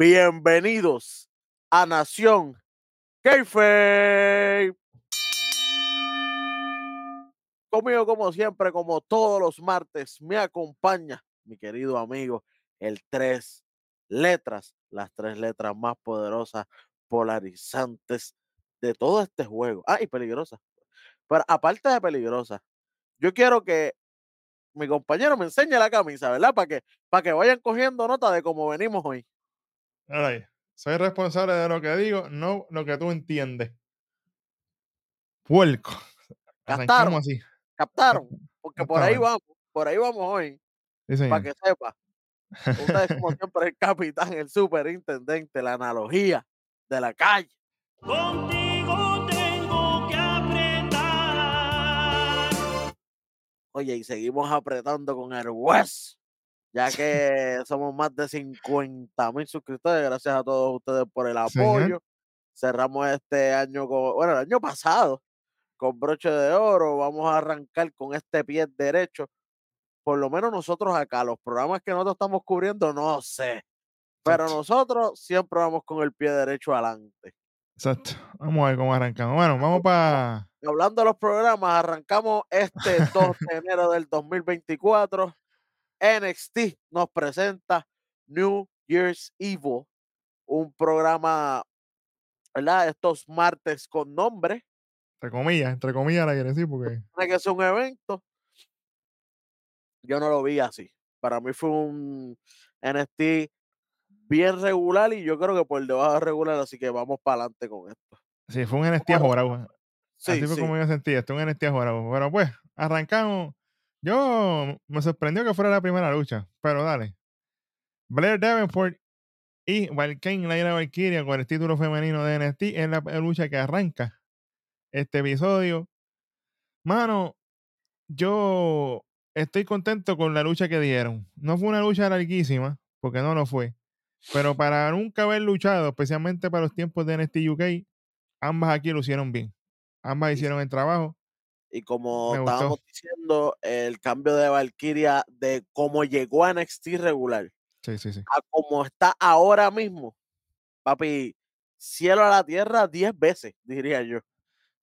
Bienvenidos a Nación Keife. Conmigo, como siempre, como todos los martes, me acompaña mi querido amigo, el tres letras, las tres letras más poderosas, polarizantes de todo este juego. Ah, y peligrosa. Pero aparte de peligrosa, yo quiero que mi compañero me enseñe la camisa, ¿verdad? Para que, para que vayan cogiendo nota de cómo venimos hoy. Soy responsable de lo que digo, no lo que tú entiendes. Puerco. Captaron, así. captaron, porque por ahí vamos, por ahí vamos hoy, Sí, para que sepa. Ustedes como siempre el capitán, el superintendente, la analogía de la calle. Contigo tengo que apretar. Oye, y seguimos apretando con el hueso, ya que somos más de 50 mil suscriptores. Gracias a todos ustedes por el apoyo. Cerramos este año con, bueno, el año pasado con broche de oro. Vamos a arrancar con este pie derecho. Por lo menos nosotros acá, los programas que nosotros estamos cubriendo, no sé. Pero Exacto. nosotros siempre vamos con el pie derecho adelante. Exacto. Vamos a ver cómo arrancamos. Bueno, vamos para. Hablando de los programas, arrancamos este 2 de enero del 2024. NXT nos presenta New Year's Evil, un programa, ¿verdad? Estos martes con nombre, Entre comillas, entre comillas la quiere decir porque. tiene que ser un evento. Yo no lo vi así. Para mí fue un NXT bien regular y yo creo que por debajo de regular, así que vamos para adelante con esto. Sí, fue un Bueno, ajorado. Sí, Así fue sí. como yo sentí. Esto un NST ajorado. Pero pues, arrancamos. Yo me sorprendió que fuera la primera lucha. Pero dale. Blair Davenport y Valkane Laira Valkyria con el título femenino de NXT es la lucha que arranca este episodio. Mano, yo estoy contento con la lucha que dieron. No fue una lucha larguísima, porque no lo fue. Pero para nunca haber luchado, especialmente para los tiempos de NXT UK, ambas aquí lo hicieron bien. Ambas hicieron el trabajo. Y como Me gustó. estábamos diciendo, el cambio de Valkyria de cómo llegó a NXT regular Sí, sí, sí. a como está ahora mismo, papi, cielo a la tierra 10 veces, diría yo.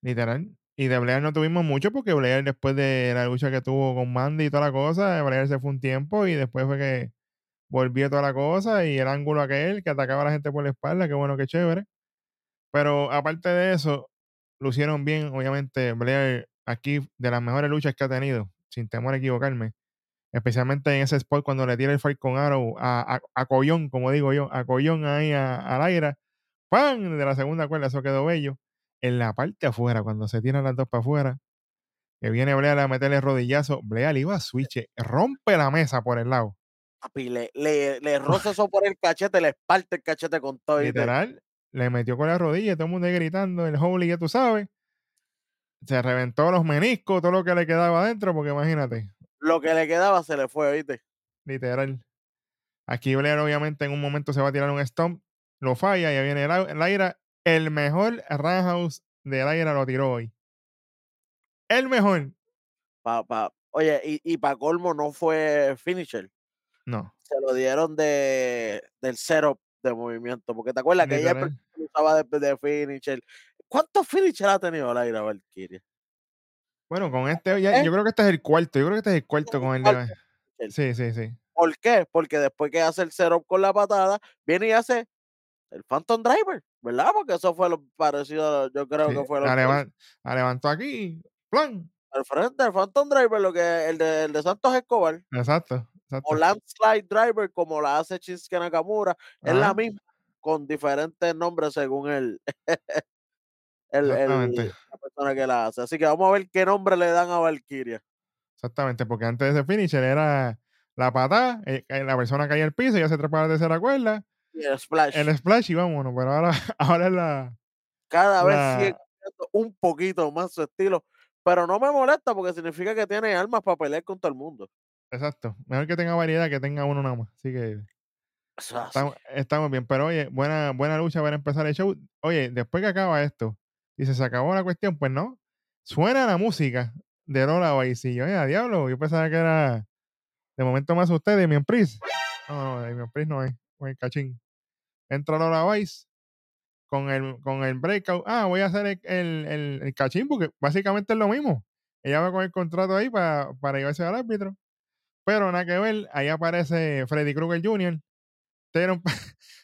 Literal. Y de Blair no tuvimos mucho porque Blair, después de la lucha que tuvo con Mandy y toda la cosa, Blair se fue un tiempo y después fue que volvió toda la cosa y el ángulo aquel que atacaba a la gente por la espalda, qué bueno, qué chévere. Pero aparte de eso, lucieron bien, obviamente, Blair aquí de las mejores luchas que ha tenido, sin temor a equivocarme. Especialmente en ese spot cuando le tira el fight con Arrow a, a, a Collón, como digo yo, a Collón ahí a, a Laira. ¡Pam! De la segunda cuerda, eso quedó bello. En la parte afuera, cuando se tiran las dos para afuera, que viene Blair a meterle rodillazo, le iba a switch, rompe la mesa por el lado. Papi, le, le, le roza eso por el cachete, le parte el cachete con todo. Literal, le metió con la rodilla, todo el mundo ahí gritando, el holy, ya tú sabes. Se reventó los meniscos, todo lo que le quedaba adentro, porque imagínate, Lo que le quedaba se le fue, ¿viste? literal. Aquí Blair obviamente en un momento se va a tirar un stomp, lo falla y ahí viene el Laira. El mejor roundhouse de Laira lo tiró hoy. El mejor. Pa, pa- Oye, y, y para colmo no fue finisher, No, se lo dieron de, del setup de movimiento, porque te acuerdas que ella usaba de, de finisher. ¿Cuántos finisher ha tenido Laira Valkyria? Bueno, con este, ya- ¿Eh? yo creo que este es el cuarto. Yo creo que este es el cuarto con el de. Sí, sí, sí. ¿Por qué? Porque después que hace el setup con la patada, viene y hace el Phantom Driver, ¿verdad? Porque eso fue lo parecido, yo creo sí. que fue lo La, levan- la levantó aquí. ¡Plan! al frente del Phantom Driver, lo que el de, el de Santos Escobar, Exacto, exacto. o Landslide Driver, como la hace Shinsuke Nakamura, es la misma, con diferentes nombres según el, el, la persona que la hace. Así que vamos a ver qué nombre le dan a Valkyria. Exactamente, porque antes de ese finisher era la patada, eh, eh, la persona caía al piso, ya se trepaba la tercera cuerda, Y el Splash. el splash y vámonos, pero ahora, ahora es la, Cada vez sigue un poquito más su estilo, pero no me molesta porque significa que tiene armas para pelear con todo el mundo. exacto, mejor que tenga variedad que tenga uno nada más, así que estamos, estamos bien, pero oye, buena, buena lucha para empezar el show, oye, después que acaba esto, y se acabó la cuestión, pues no, suena la música de Lola Baisillo, oye, a diablo, yo pensaba que era, de momento me asusté de mi no, no, de mi no es, con el cachín, entra Lola Vice con el, con el breakout. Ah, voy a hacer el, el, el, cachín porque básicamente es lo mismo. Ella va con el contrato ahí para, para llevarse al árbitro. Pero nada que ver, ahí aparece Freddy Krueger Jr., Taylor,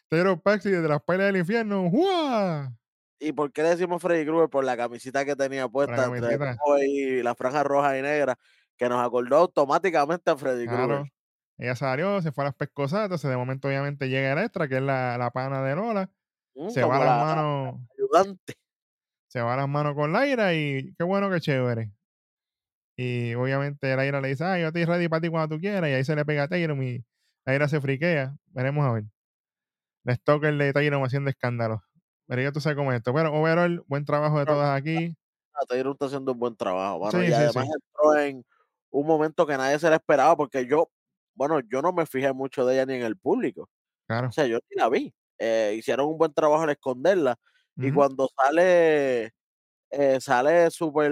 Taylor Paxi desde las pailas del infierno. ¡Jua! ¿Y por qué le decimos Freddy Krueger? Por la camisita que tenía puesta entre camiseta. y la franja roja y negra, que nos acordó automáticamente a Freddy Claro. Krueger. Ella salió, se fue a las pescosadas, entonces de momento obviamente llega el extra, que es la, la pana de Lola. Mm, Se va las la manos, ayudante. se va las manos con Laira y qué bueno, qué chévere. Y obviamente Laira le dice, ah, yo estoy ready para ti cuando tú quieras. Y ahí se le pega a Tyron y Laira se friquea. Veremos a ver. La stalker de Tyron haciendo escándalo. Ya tú sabes cómo es esto. Pero overall, buen trabajo de todas aquí. Taylor está haciendo un buen trabajo, mano, Sí, y sí, además sí. entró en un momento que nadie se le esperaba, porque yo, bueno, yo no me fijé mucho de ella ni en el público. Claro. O sea, yo ni la vi. Eh, hicieron un buen trabajo en esconderla. Y Ujú. cuando sale, eh, sale súper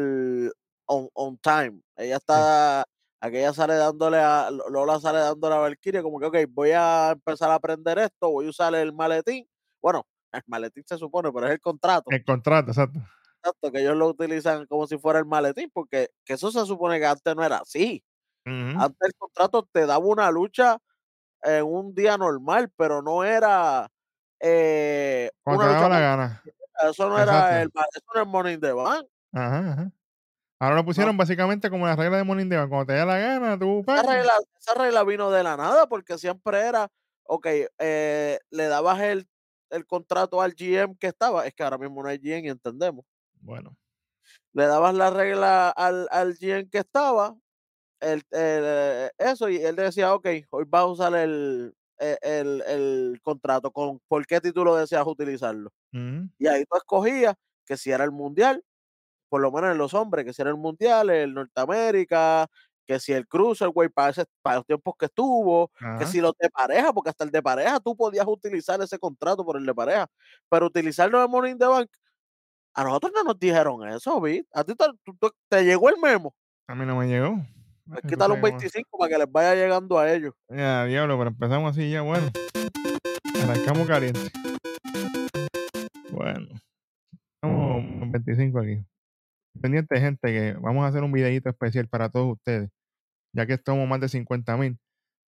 on, on time. Ella está, aquella sale dándole a, Lo- Lola sale dándole a Valkyria, como que, ok, voy a empezar a aprender esto, voy a usar el maletín. Bueno, el maletín se supone, pero es el contrato. El contrato, exacto. Exacto, que ellos lo utilizan como si fuera el maletín, porque que eso se supone que antes no era así. Antes el contrato te daba una lucha en un día normal, pero no era eh, Cuando una te daba la gana. Eso no era el eso no era el Morning the Bank. Ajá, ajá. Ahora lo pusieron básicamente como la regla de Morning Devan. Cuando te da la gana, tú. Esa regla, esa regla vino de la nada, porque siempre era, ok, eh, le dabas el, el contrato al GM que estaba, es que ahora mismo no hay GM y entendemos. Bueno. le dabas la regla al, al GM que estaba, el, el, eh, eso, y él decía, ok, hoy vas a usar el, e- el, el contrato, con ¿por qué título deseas utilizarlo? Ujú. Y ahí tú escogías que si era el mundial, por lo menos en los hombres, que si era el mundial, el Norteamérica, que si el Cruiserweight para, ese- para los tiempos que estuvo, que si los de pareja, porque hasta el de pareja tú podías utilizar ese contrato por el de pareja, pero utilizarlo de Morning the Bank, a nosotros no nos dijeron eso, ¿vi? A ti te, llegó el memo. A mí no me llegó. Pues quítale un sabes cómo- 25 para que les vaya llegando a ellos. Ya, diablo, pero empezamos así ya, bueno. Arrancamos caliente. Bueno. Estamos en 25 aquí. Pendiente, gente, que vamos a hacer un videito especial para todos ustedes. Ya que estamos más de 50 mil.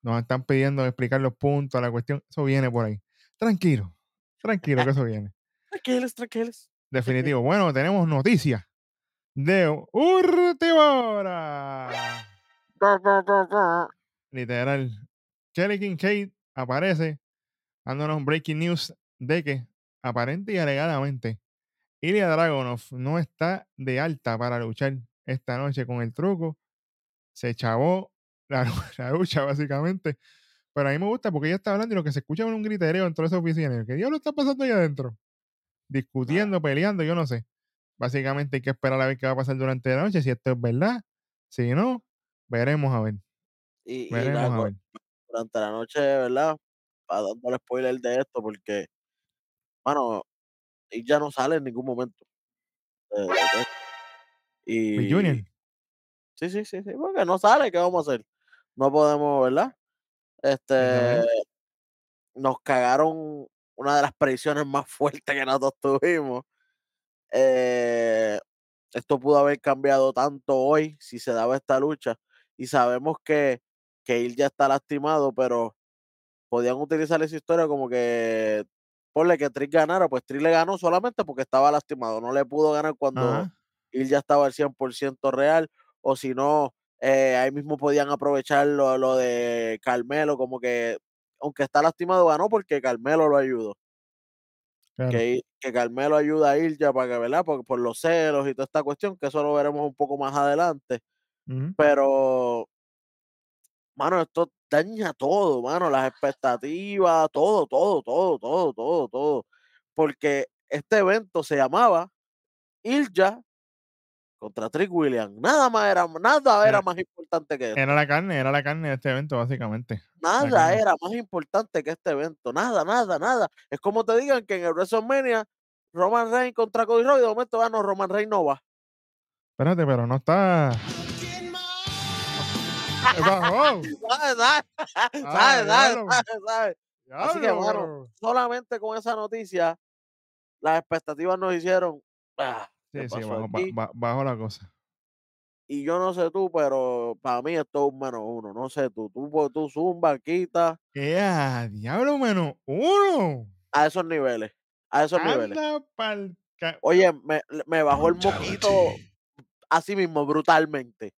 Nos están pidiendo explicar los puntos, la cuestión. Eso viene por ahí. Tranquilo. Tranquilo que eso viene. Tranquilos, tranquilos. Definitivo. Bueno, tenemos noticias de Urtibora. Literal. Kelly Kincaid aparece dándonos breaking news de que aparente y alegadamente Ilya Dragunov no está de alta para luchar esta noche con el truco. Se chavó la, la lucha básicamente. Pero a mí me gusta porque ella está hablando y lo que se escucha es un gritereo en toda esa oficina. ¿Qué diablo está pasando ahí adentro? Discutiendo, peleando, yo no sé. Básicamente hay que esperar a ver qué va a pasar durante la noche, si esto es verdad. Si no, veremos a ver. Y, y Veremos nada, a co- ver. durante la noche, ¿verdad? Para dándole spoiler de esto, porque, bueno, y ya no sale en ningún momento. Y Junior. Sí, sí, sí, sí, porque no sale, ¿qué vamos a hacer? No podemos, ¿verdad? Este, nos cagaron una de las predicciones más fuertes que nosotros tuvimos. Eh, esto pudo haber cambiado tanto hoy si se daba esta lucha. Y sabemos que, que él ya está lastimado, pero podían utilizar esa historia como que ponle que Trick ganara, pues Trick le ganó solamente porque estaba lastimado, no le pudo ganar cuando él ya estaba al 100% real, o si no, eh, ahí mismo podían aprovechar lo, lo de Carmelo, como que aunque está lastimado ganó porque Carmelo lo ayudó, Claro. que, que Carmelo ayuda a Ilja para que, ¿verdad? Por, por los celos y toda esta cuestión, que eso lo veremos un poco más adelante, pero mano, esto daña todo, mano, las expectativas, todo, todo, todo, todo, todo, todo. Porque este evento se llamaba Ilja contra Trick Williams. Nada más era, nada era Era, más importante que esto. era la carne, era la carne de este evento, básicamente. Nada era más importante que este evento. Nada, nada, nada. Es como te digan que en el WrestleMania Roman Reigns contra Cody Rhodes, de momento, ah, no, Roman Reigns no va. Espérate, pero no está. ¿Sabes? ¿Sabes? Ah, ¿Sabes? Así que, pero- solamente con esa noticia, las expectativas nos hicieron. "Ah, ¿qué Sí, sí, bajo, ba- aquí?". ba- bajo la cosa. Y yo no sé tú, pero para mí esto es un menos uno. No sé tú, tú, pues, tú zumba, quita ¡Ea, diablo, menos uno! a esos niveles. A esos niveles. Pa'l Oye, me, me bajó el moquito así mismo, brutalmente.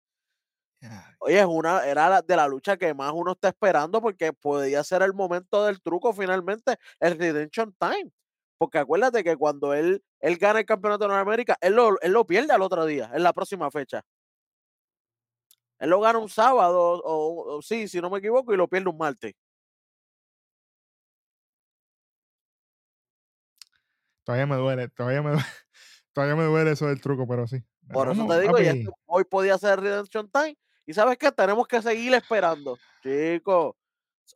Oye, es una, era de la lucha que más uno está esperando porque podía ser el momento del truco finalmente, el Redemption Time. Porque acuérdate que cuando él, él gana el campeonato de Norteamérica, él lo, él lo pierde al otro día, en la próxima fecha. Él lo gana un sábado, o, o sí, si no me equivoco, y lo pierde un martes. Todavía me duele, todavía me duele, todavía me duele eso del truco, pero sí. Por eso te digo, y papi. este- hoy podía ser Redemption Time. Y sabes qué, tenemos que seguir esperando, chicos.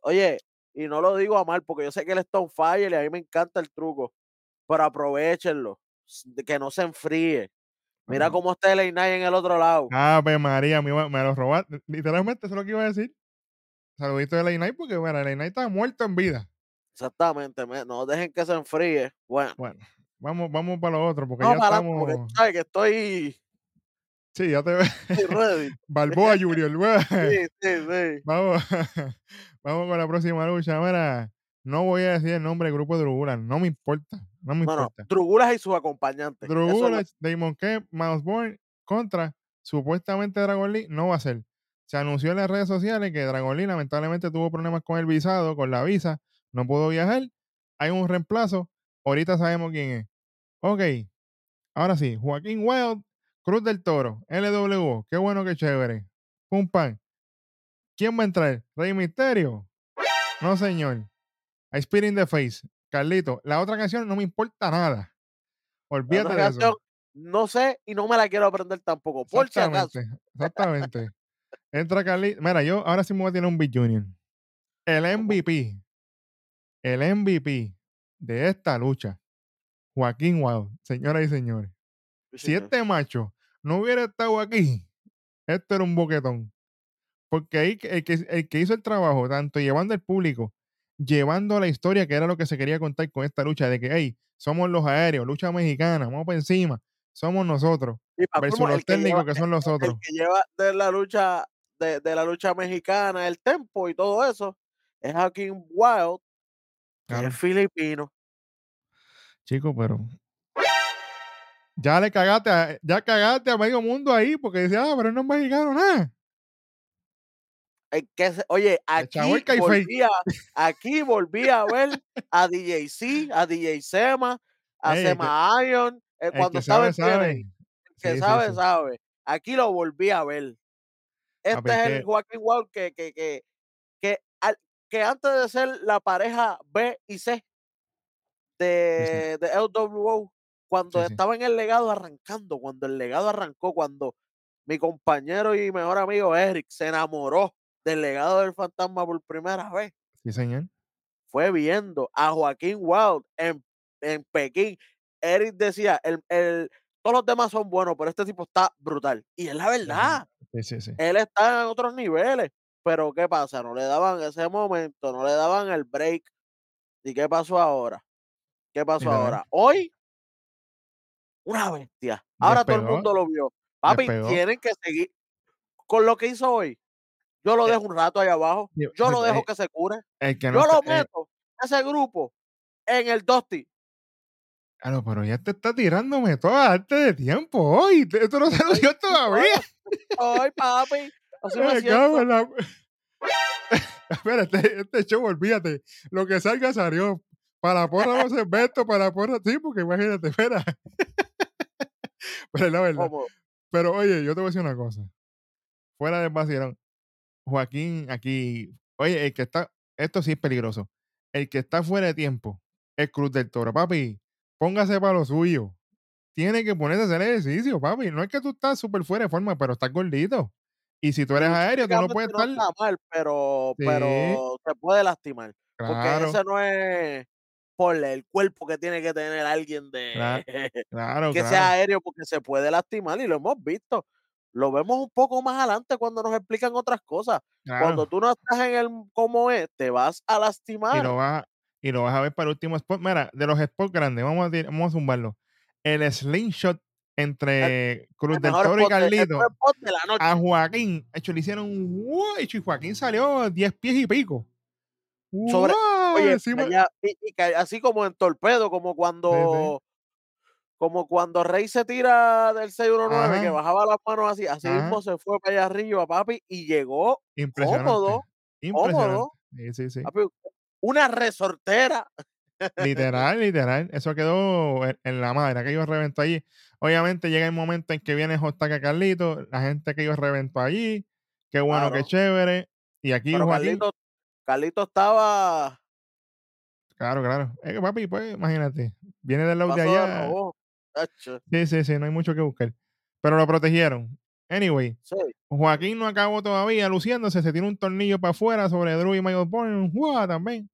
Oye, y no lo digo a mal, porque yo sé que él está on fire y a mí me encanta el truco. Pero aprovechenlo, que no se enfríe. Mira cómo está el Knight en el otro lado. Ave María, me, lo robaste. Literalmente eso es lo que iba a decir. Saludito de Knight porque, bueno, el Knight está muerto en vida. Exactamente, me- no dejen que se enfríe. Bueno, Bueno, vamos, vamos para lo otro porque vamos ya para porque estamos. tú sabes que estoy, Sí, ya te veo. estoy ready. Balboa Junior. Sí, sí, sí. Vamos, vamos con la próxima lucha. Mira, no voy a decir el nombre del grupo de Drugulas, no me importa, no me Bueno, importa. Drugulas y sus acompañantes. Es lo- Drugulas, Damon K, Mouseborn contra supuestamente Dragon Lee no va a ser. Se anunció en las redes sociales que Dragon Lee lamentablemente tuvo problemas con el visado, con la visa, no pudo viajar. Hay un reemplazo, ahorita sabemos quién es. Ok, ahora sí, Joaquín Wild, Cruz del Toro, LW, qué bueno, qué chévere. Pum pan. ¿Quién va a entrar? Rey Misterio. No, señor. I Spit in the Face. Carlito, la otra canción no me importa nada. Olvídate de eso. no sé y no me la quiero aprender tampoco, por si acaso. Exactamente, exactamente. Entra Carlito. Mira, yo ahora sí me voy a tener un Big Junior. El MVP, el MVP de esta lucha, Joaquín Wild, señoras y señores. Sí, Si señor. este macho no hubiera estado aquí, esto era un boquetón. Porque ahí el que, el que hizo el trabajo, tanto llevando al público, llevando la historia, que era lo que se quería contar con esta lucha, de que, hey, somos los aéreos, lucha mexicana, vamos por encima, somos nosotros, versus los el que técnicos lleva- que son los el otros. que lleva de la lucha de, de la lucha mexicana, el tempo y todo eso, es Joaquín Wild, que Claro. es filipino. Chico, pero. Ya le cagaste, a, ya cagaste a medio mundo ahí, porque decía, ah, pero no es mexicano, nada. El que oye, aquí kayfabe. volví, a, aquí volví a ver a DJ C, a DJ Sema, a Ey, el que- Sema Iron, eh, cuando sabe, sabe. El que Sí, sabe, sí. sabe. Aquí lo volví a ver. Este pero es es el Joaquín Wild que, que, que, que, al- que antes de ser la pareja B y C de, de LWO, cuando estaba en el legado arrancando, cuando el legado arrancó, cuando mi compañero y mejor amigo Eric se enamoró del legado del fantasma por primera vez, Sí, señor. fue viendo a Joaquín Wild en, en Pekín. Eric decía, el, el, todos los demás son buenos, pero este tipo está brutal. Y es la verdad Sí, sí, sí. él está en otros niveles. Pero ¿qué pasa? No le daban ese momento, no le daban el break. ¿Y qué pasó ahora? ¿Qué pasó ahora? Hoy, una bestia. Ahora todo el mundo lo vio. Papi, tienen que seguir con lo que hizo hoy. Yo lo Eh, dejo un rato ahí abajo. Yo lo eh, dejo que se cure. El que no Yo lo eh, meto, ese grupo, en el Dusty. ah, no, pero ya te está tirándome toda antes de tiempo hoy. Esto no se anunció todavía. Ay, papi. Así me siento. la- Espera, este, este show, olvídate. Lo que salga salió. Para la porra no se invento, para porra sí, porque imagínate, espera. Pero la verdad. Pero oye, yo te voy a decir una cosa. Fuera del vacilón. Joaquín aquí. Oye, el que está. Esto sí es peligroso. El que está fuera de tiempo. El Cruz del Toro. Papi, póngase para lo suyo. Tiene que ponerse a hacer ejercicio, papi. No es que tú estás súper fuera de forma, pero estás gordito. Y si tú eres aéreo, tú no puedes estar. Está mal, pero, Sí. pero se puede lastimar. Porque Claro, ese no es por el cuerpo que tiene que tener alguien de Claro, claro, que claro. sea aéreo porque se puede lastimar y lo hemos visto. Lo vemos un poco más adelante cuando nos explican otras cosas. Cuando tú no estás en el cómo es, te vas a Y lastimar. lo vas y lo vas a ver para el último spot. Mira, de los spots grandes, vamos a vamos a zumbarlo. El slingshot entre Cruz El del Toro y Carlito de a Joaquín, hecho, le hicieron un y Joaquín salió 10 pies y pico. Sobre ¡Guau! oye, Encima allá, y y así como en torpedo, como cuando como cuando Rey se tira del 619, que Ajá. bajaba las manos así, así Ajá. mismo se fue para allá arriba, papi, y llegó impresionante. cómodo, Impresionante. cómodo. Sí, sí, sí. papi, una resortera. Literal, literal. Eso quedó en, en la madre. Aquello reventó allí. Obviamente llega el momento en que viene Jostaca Carlito, la gente que ellos reventó allí. Qué bueno, qué chévere. Y aquí Pero. Carlito, Carlito estaba Claro, claro. Es que papi, pues imagínate. Viene del lado de allá. robo. Sí, sí, sí, no hay mucho que buscar. Pero lo protegieron. Anyway, sí. Joaquín no acabó todavía luciéndose, se tiene un tornillo para afuera sobre Drew y Michael Bourne, ¡guau! también.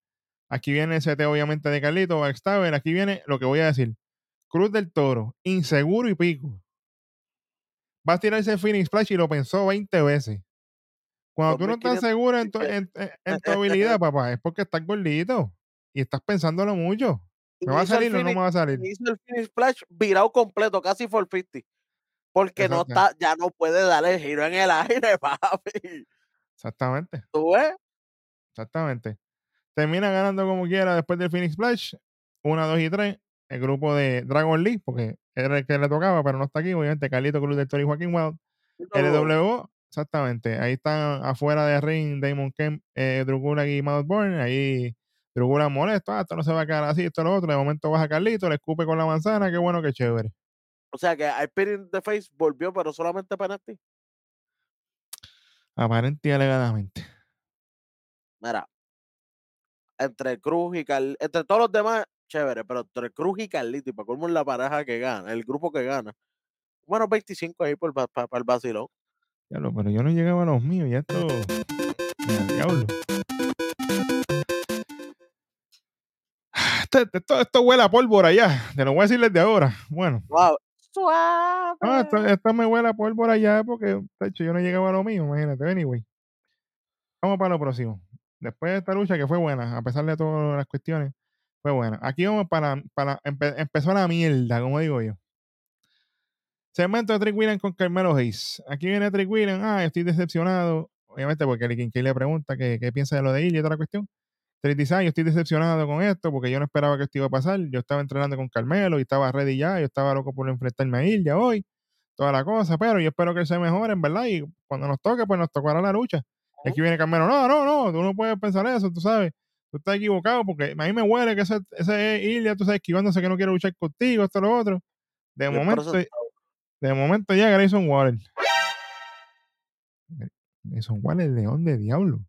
Aquí viene el CT obviamente de Carlito, Backstabber, aquí viene lo que voy a decir. Cruz del Toro, inseguro y pico. Va a tirarse Phoenix Splash y lo pensó 20 veces. Cuando tú no estás 2500 seguro en tu, en- en- en tu habilidad, papá, es porque estás gordito y estás pensándolo mucho. ¿Me va a salir o no me va a salir? hizo el finish splash virado completo, casi 450. Porque no está, ya no puede darle el giro en el aire, papi. Exactamente. ¿Tú ves? Exactamente. Termina ganando como quiera después del Phoenix Splash. 1, 2 y 3. El grupo de Dragon League, porque era el que le tocaba, pero no está aquí. Obviamente, Carlito Cruz del Toro y Joaquín Wild. LWO, exactamente. Ahí están afuera de ring Damon Kemp, eh, y Bourne. Ahí Drugula molesto. Ah, esto no se va a quedar así, esto lo otro. De momento baja Carlito, le escupe con la manzana. Qué bueno, qué chévere. O sea que I in the Face volvió, pero solamente penalti. Aparente y alegadamente. Mira, entre Cruz y Carlito, entre todos los demás, chévere, pero entre Cruz y Carlito, y para colmo es la pareja que gana, el grupo que gana. Bueno, 25 ahí por, para el vacilón. Diablo, pero yo no llegaba a los míos, ya esto. Diablo. Esto, esto, esto huele a pólvora ya. Te lo voy a decir desde ahora. Bueno, Wow. Suave. no, esto, esto me huele a pólvora ya porque, de hecho, yo no llegaba a lo mío, imagínate. Anyway, vamos para lo próximo. Después de esta lucha que fue buena, a pesar de todas las cuestiones, fue buena. Aquí vamos para, para empe- empezó la mierda, como digo yo. Segmento de Trick Williams con Carmelo Hayes. Aquí viene Trick Williams. Ah, estoy decepcionado. Obviamente, porque el Kincaid le pregunta qué, qué piensa de lo de él y otra cuestión. Trick dice, "Ah, yo estoy decepcionado con esto porque yo no esperaba que esto iba a pasar. Yo estaba entrenando con Carmelo y estaba ready ya. Yo estaba loco por enfrentarme a él ya hoy. Toda la cosa, pero yo espero que él se mejore, en verdad. Y cuando nos toque, pues nos tocará la lucha. Y aquí viene Carmelo. No, no, no, tú no puedes pensar eso, tú sabes. Tú estás equivocado porque a mí me huele que ese, ese es Ilya, tú sabes, esquivándose que no quiere luchar contigo, esto, lo otro. De momento, de momento llega Grayson Waller. Grayson Waller, león de diablo.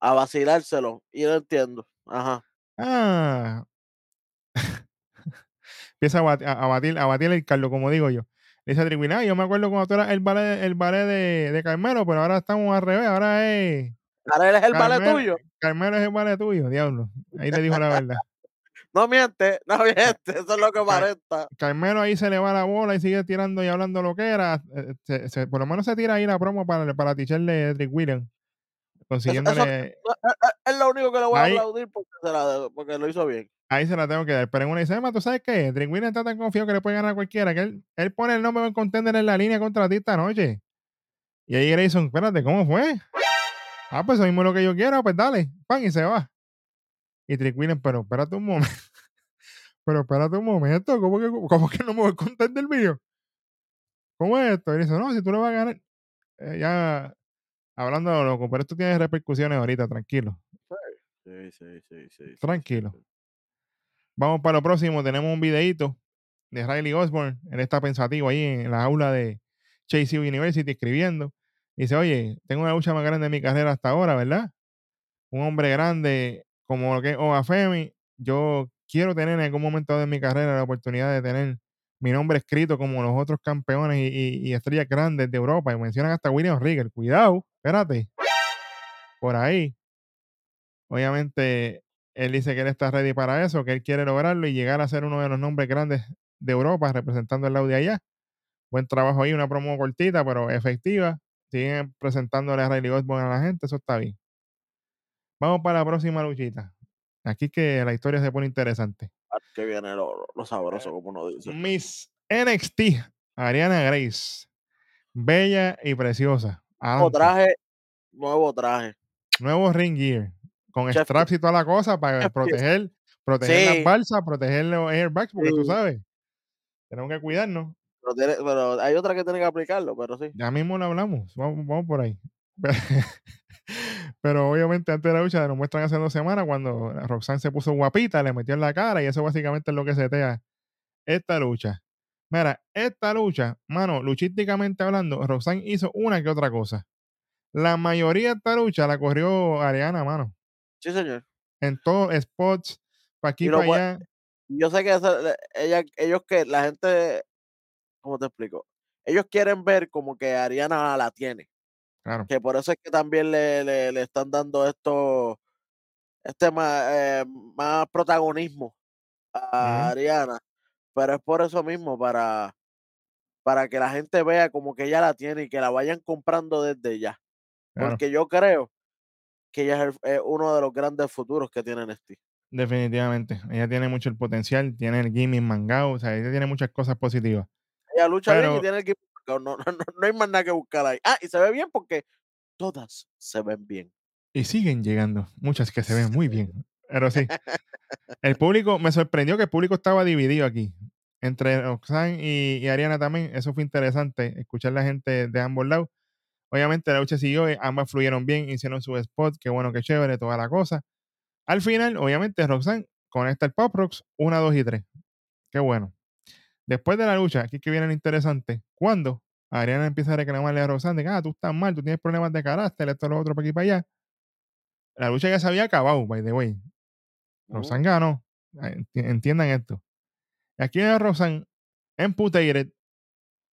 A vacilárselo. Y yo entiendo. Ajá. Ah. Empieza a, bat- a- a batir, a batir el Carlos, como digo yo. Le dice a "Ah, yo me acuerdo cuando tú eras el ballet, el ballet de, de Carmelo, pero ahora estamos al revés, ahora es... Ahora él es el Carmelo, tuyo. Carmelo es el ballet tuyo, diablo. Ahí le dijo la verdad. No miente, no miente. Eso es lo que aparenta. Carmelo ahí se le va la bola y sigue tirando y hablando lo que era. Eh, se- se- por lo menos se tira ahí la promo para, para ticharle Trick Williams. Eso, Consiguiéndole... eso- es, es lo único que le voy a Ahí- aplaudir porque, se la- porque lo hizo bien. Ahí se la tengo que dar. Pero en una dice, "Emma, ¿tú sabes qué? Williams está tan confiado que le puede ganar a cualquiera que él, él pone el nombre de un contender en la línea contra ti esta noche. Y ahí Grayson, espérate, ¿cómo fue? Ah, pues eso mismo es lo que yo quiero, pues dale, pan, y se va. Y Trick Williams, pero espérate un momento. pero espérate un momento, ¿cómo que, cómo que no me voy a contender mío? ¿Cómo es esto? Y dice, no, si tú le vas a ganar, eh, ya hablando de loco, pero esto tiene repercusiones ahorita, tranquilo. Sí, sí, sí, sí. Tranquilo. sí, sí. Vamos para lo próximo. Tenemos un videito de Riley Osborne. Él está pensativo ahí en la aula de Chase University escribiendo. Dice, oye, tengo una lucha más grande de mi carrera hasta ahora, ¿verdad? Un hombre grande como lo que es Oga Femi. Yo quiero tener en algún momento de mi carrera la oportunidad de tener mi nombre escrito como los otros campeones y, estrellas grandes de Europa. Y mencionan hasta William Regal. Cuidado, espérate. Por ahí. Obviamente, él dice que él está ready para eso, que él quiere lograrlo y llegar a ser uno de los nombres grandes de Europa representando el lado de allá. Buen trabajo ahí, una promo cortita, pero efectiva. Siguen presentándole a Riley Osborne a la gente, eso está bien. Vamos para la próxima luchita. Aquí que la historia se pone interesante. Que viene lo, lo sabroso, como uno dice. Miss NXT, Ariana Grace. Bella y preciosa. Nuevo traje, nuevo traje. Nuevo ring gear. Con Chef- straps y toda la cosa para Chef proteger, proteger Sí. las balsas, proteger los airbags, porque tú sabes, tenemos que cuidarnos. Pero, tiene- pero hay otra que tiene que aplicarlo, pero sí. Ya mismo lo hablamos. Vamos, vamos por ahí. Pero obviamente antes de la lucha nos muestran hace dos semanas cuando Roxanne se puso guapita, le metió en la cara y eso básicamente es lo que setea esta lucha. Mira, esta lucha, mano, luchísticamente hablando, Roxanne hizo una que otra cosa. La mayoría de esta lucha la corrió Ariana, mano. Sí, señor. En todos spots, para aquí, para allá. Yo sé que esa- le- ella, ellos que la gente, ¿cómo te explico? Ellos quieren ver como que Ariana la tiene. Claro. Que por eso es que también le, le, le están dando esto, este más, eh, más protagonismo a. Ariana. Pero es por eso mismo, para, para que la gente vea como que ella la tiene y que la vayan comprando desde ya. Claro. Porque yo creo que ella es, el- es uno de los grandes futuros que tiene NXT. Definitivamente. Ella tiene mucho el potencial, tiene el gimmick mangado, o sea, ella tiene muchas cosas positivas. Ella lucha bien y tiene el equipo. No, no, no, no hay más nada que buscar ahí. Ah, y se ve bien porque todas se ven bien. Y siguen llegando, muchas que se ven muy bien. Pero sí, el público, me sorprendió que el público estaba dividido aquí. Entre Roxanne y, y Ariana también, eso fue interesante, escuchar la gente de ambos lados. Obviamente la lucha siguió, eh, ambas fluyeron bien, hicieron su spot, qué bueno, qué chévere, toda la cosa. Al final, obviamente, Roxanne conecta el Pop Rocks 1, 2 y 3. Qué bueno. Después de la lucha, aquí que viene lo interesante, cuando Ariana empieza a reclamarle a Roxanne de que, ah, tú estás mal, tú tienes problemas de carácter, esto, lo otro, para aquí, para allá. La lucha ya se había acabado, by the way. Roxanne ganó. Ah, enti- Entiendan esto. Aquí viene Roxanne emputated